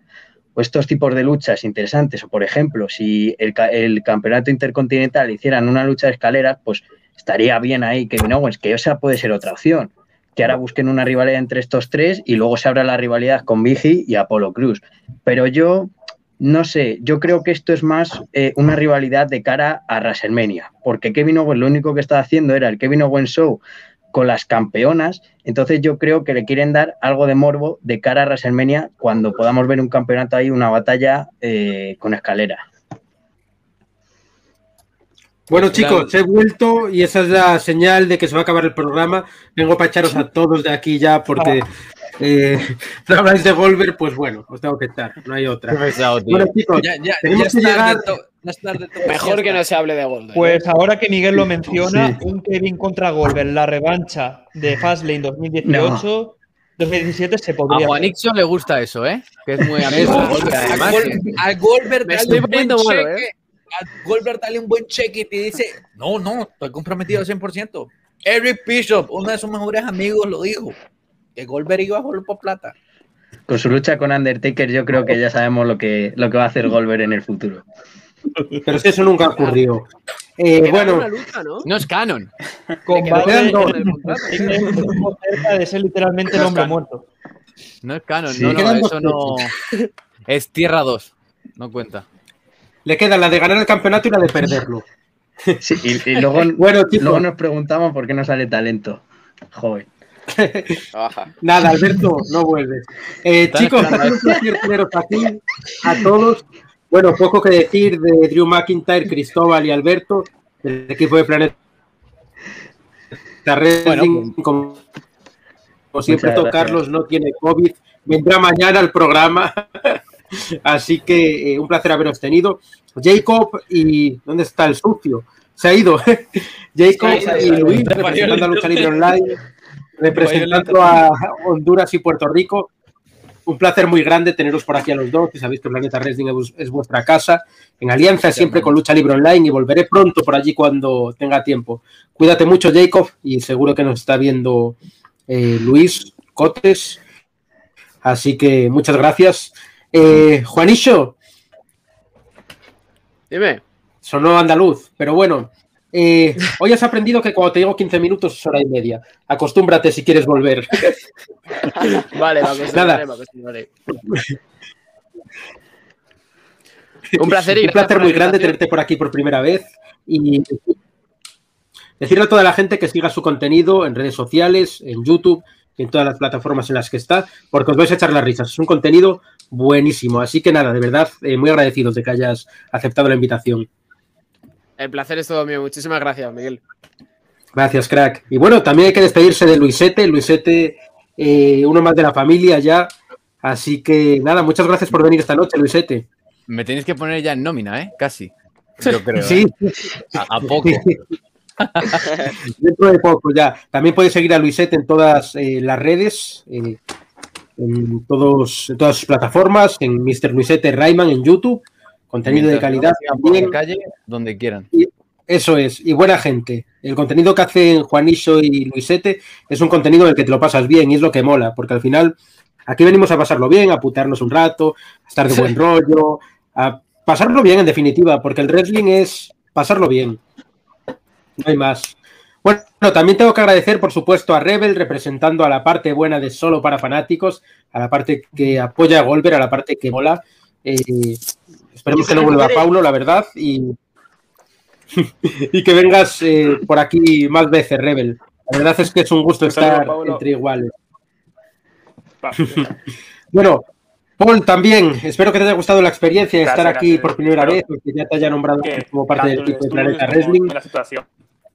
o estos tipos de luchas interesantes, o por ejemplo, si el, ca- el campeonato intercontinental hicieran una lucha de escaleras, pues estaría bien ahí Kevin Owens, que esa puede ser otra opción. que ahora busquen una rivalidad entre estos tres y luego se abra la rivalidad con Vigi y Apolo Cruz. Pero yo no sé, yo creo que esto es más eh, una rivalidad de cara a WrestleMania, porque Kevin Owens lo único que estaba haciendo era el Kevin Owens Show con las campeonas, entonces yo creo que le quieren dar algo de morbo de cara a WrestleMania cuando podamos ver un campeonato ahí, una batalla eh, con escalera. Bueno, chicos, he vuelto y esa es la señal de que se va a acabar el programa. Vengo para echaros a todos de aquí ya porque eh, no habláis de Volver, pues bueno, os tengo que echar, no hay otra. Bueno, chicos, Ya, ya, tenemos ya que llegar. tarde Mejor que no se hable de Golden. Pues ahora que Miguel lo menciona, Sí. un Kevin contra Goldberg, la revancha de Fastlane 2018, 2017 se A podría. Juanixo le gusta eso, ¿eh? Que es muy amigo Goldberg, A, además. A Goldberg Me dale estoy un buen poniendo malo, cheque. ¿eh? A Goldberg dale un buen cheque y te dice, no, no, estoy comprometido al 100%. Eric Bishop, uno de sus mejores amigos, lo dijo. Que Goldberg iba a jugar por plata. Con su lucha con Undertaker, yo creo que ya sabemos lo que, lo que va a hacer Goldberg en el futuro. Pero si eso nunca ocurrió. Eh, Queda bueno, lucha, ¿no? No es canon. Estuvo cerca de ser literalmente el hombre muerto. No es canon. Sí. No, no, eso no. Es Tierra 2. No cuenta. le queda la de ganar el campeonato y la de perderlo. Sí, y, y luego, Bueno, luego nos preguntamos por qué no sale talento. Joven. Nada, Alberto, no vuelves. Eh, chicos, un placer teneros aquí a todos. Bueno, poco que decir de Drew McIntyre, Cristóbal y Alberto, del equipo de Planeta Wrestling. como, como siempre. Carlos no tiene COVID. Vendrá mañana al programa. Así que eh, un placer haberos tenido. Jacob y. ¿Dónde está el sucio? Se ha ido. Jacob Sí, sí, y. Luis, representando a Lucha Libre Online, representando a Honduras y Puerto Rico. Un placer muy grande teneros por aquí a los dos, que sabéis que Planeta Wrestling es, es vuestra casa, en alianza siempre con Lucha Libre Online y volveré pronto por allí cuando tenga tiempo. Cuídate mucho, Jacob, y seguro que nos está viendo eh, Luis Cotes. Así que muchas gracias. Eh, Juanillo, Dime. sonó andaluz, pero bueno, eh, hoy has aprendido que cuando te digo 15 minutos es hora y media. Acostúmbrate si quieres volver. Vale, me acostumbraré, Nada. me acostumbraré. Un placer y Un placer muy grande tenerte por aquí por primera vez y decirle a toda la gente que siga su contenido en redes sociales, en YouTube en todas las plataformas en las que está, porque os vais a echar las risas. Es un contenido buenísimo. Así que nada, de verdad, eh, muy agradecidos de que hayas aceptado la invitación. El placer es todo mío. Muchísimas gracias, Miguel. Gracias, crack. Y bueno, también hay que despedirse de Luisete. Luisete, eh, uno más de la familia ya. Así que nada, muchas gracias por venir esta noche, Luisete. Me tenéis que poner ya en nómina, ¿eh? Casi. Yo creo. Sí, ¿eh? A, a poco. Dentro de poco ya. También podéis seguir a Luisete en todas eh, las redes, eh, en, todos, en todas sus plataformas, en Mr. Luisete Rayman en YouTube, contenido de Mientras calidad también. calle, donde quieran. Eso es, y buena gente. El contenido que hacen Juaniso y Luisete es un contenido en el que te lo pasas bien y es lo que mola, porque al final aquí venimos a pasarlo bien, a putearnos un rato, a estar de buen rollo, a pasarlo bien en definitiva, porque el wrestling es pasarlo bien. No hay más. Bueno, también tengo que agradecer, por supuesto, a Rebel, representando a la parte buena de Solo para Fanáticos, a la parte que apoya a Golver, a la parte que mola. Eh, esperemos que no vuelva Paulo, la verdad, y, y que vengas eh, por aquí más veces, Rebel. La verdad es que es un gusto estar entre iguales. Va. Bueno, Paul, también, espero que te haya gustado la experiencia de estar aquí gracias. por primera vez, que ya te haya nombrado como parte del equipo de Planeta Wrestling. la situación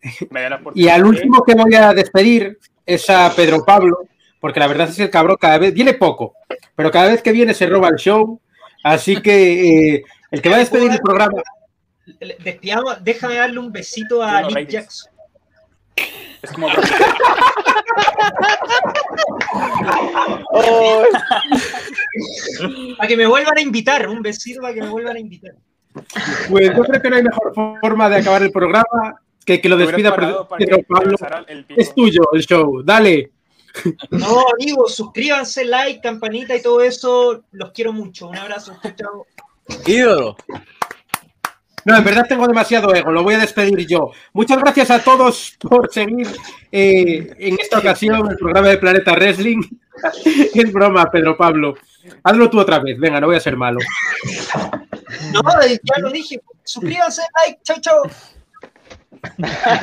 Y al último que voy a despedir es a Pedro Pablo, porque la verdad es que el cabrón cada vez viene poco, pero cada vez que viene se roba el show. Así que eh, el que va a despedir el programa, Despidamos, déjame darle un besito a Nick. Jackson. Es como Para que me vuelvan a invitar, un besito para que me vuelvan a invitar. pues yo creo que no hay mejor forma de acabar el programa que que lo despida Pedro Pablo. Es tuyo el show, dale. No, amigos, suscríbanse, like, campanita y todo eso. Los quiero mucho. Un abrazo. Chao, chao. Ídolo. No, en verdad tengo demasiado ego, lo voy a despedir yo. Muchas gracias a todos por seguir eh, en esta ocasión el programa de Planeta Wrestling. es broma, Pedro Pablo. Hazlo tú otra vez, venga, no voy a ser malo. No, ya lo dije. Suscríbanse, like, chau, chau.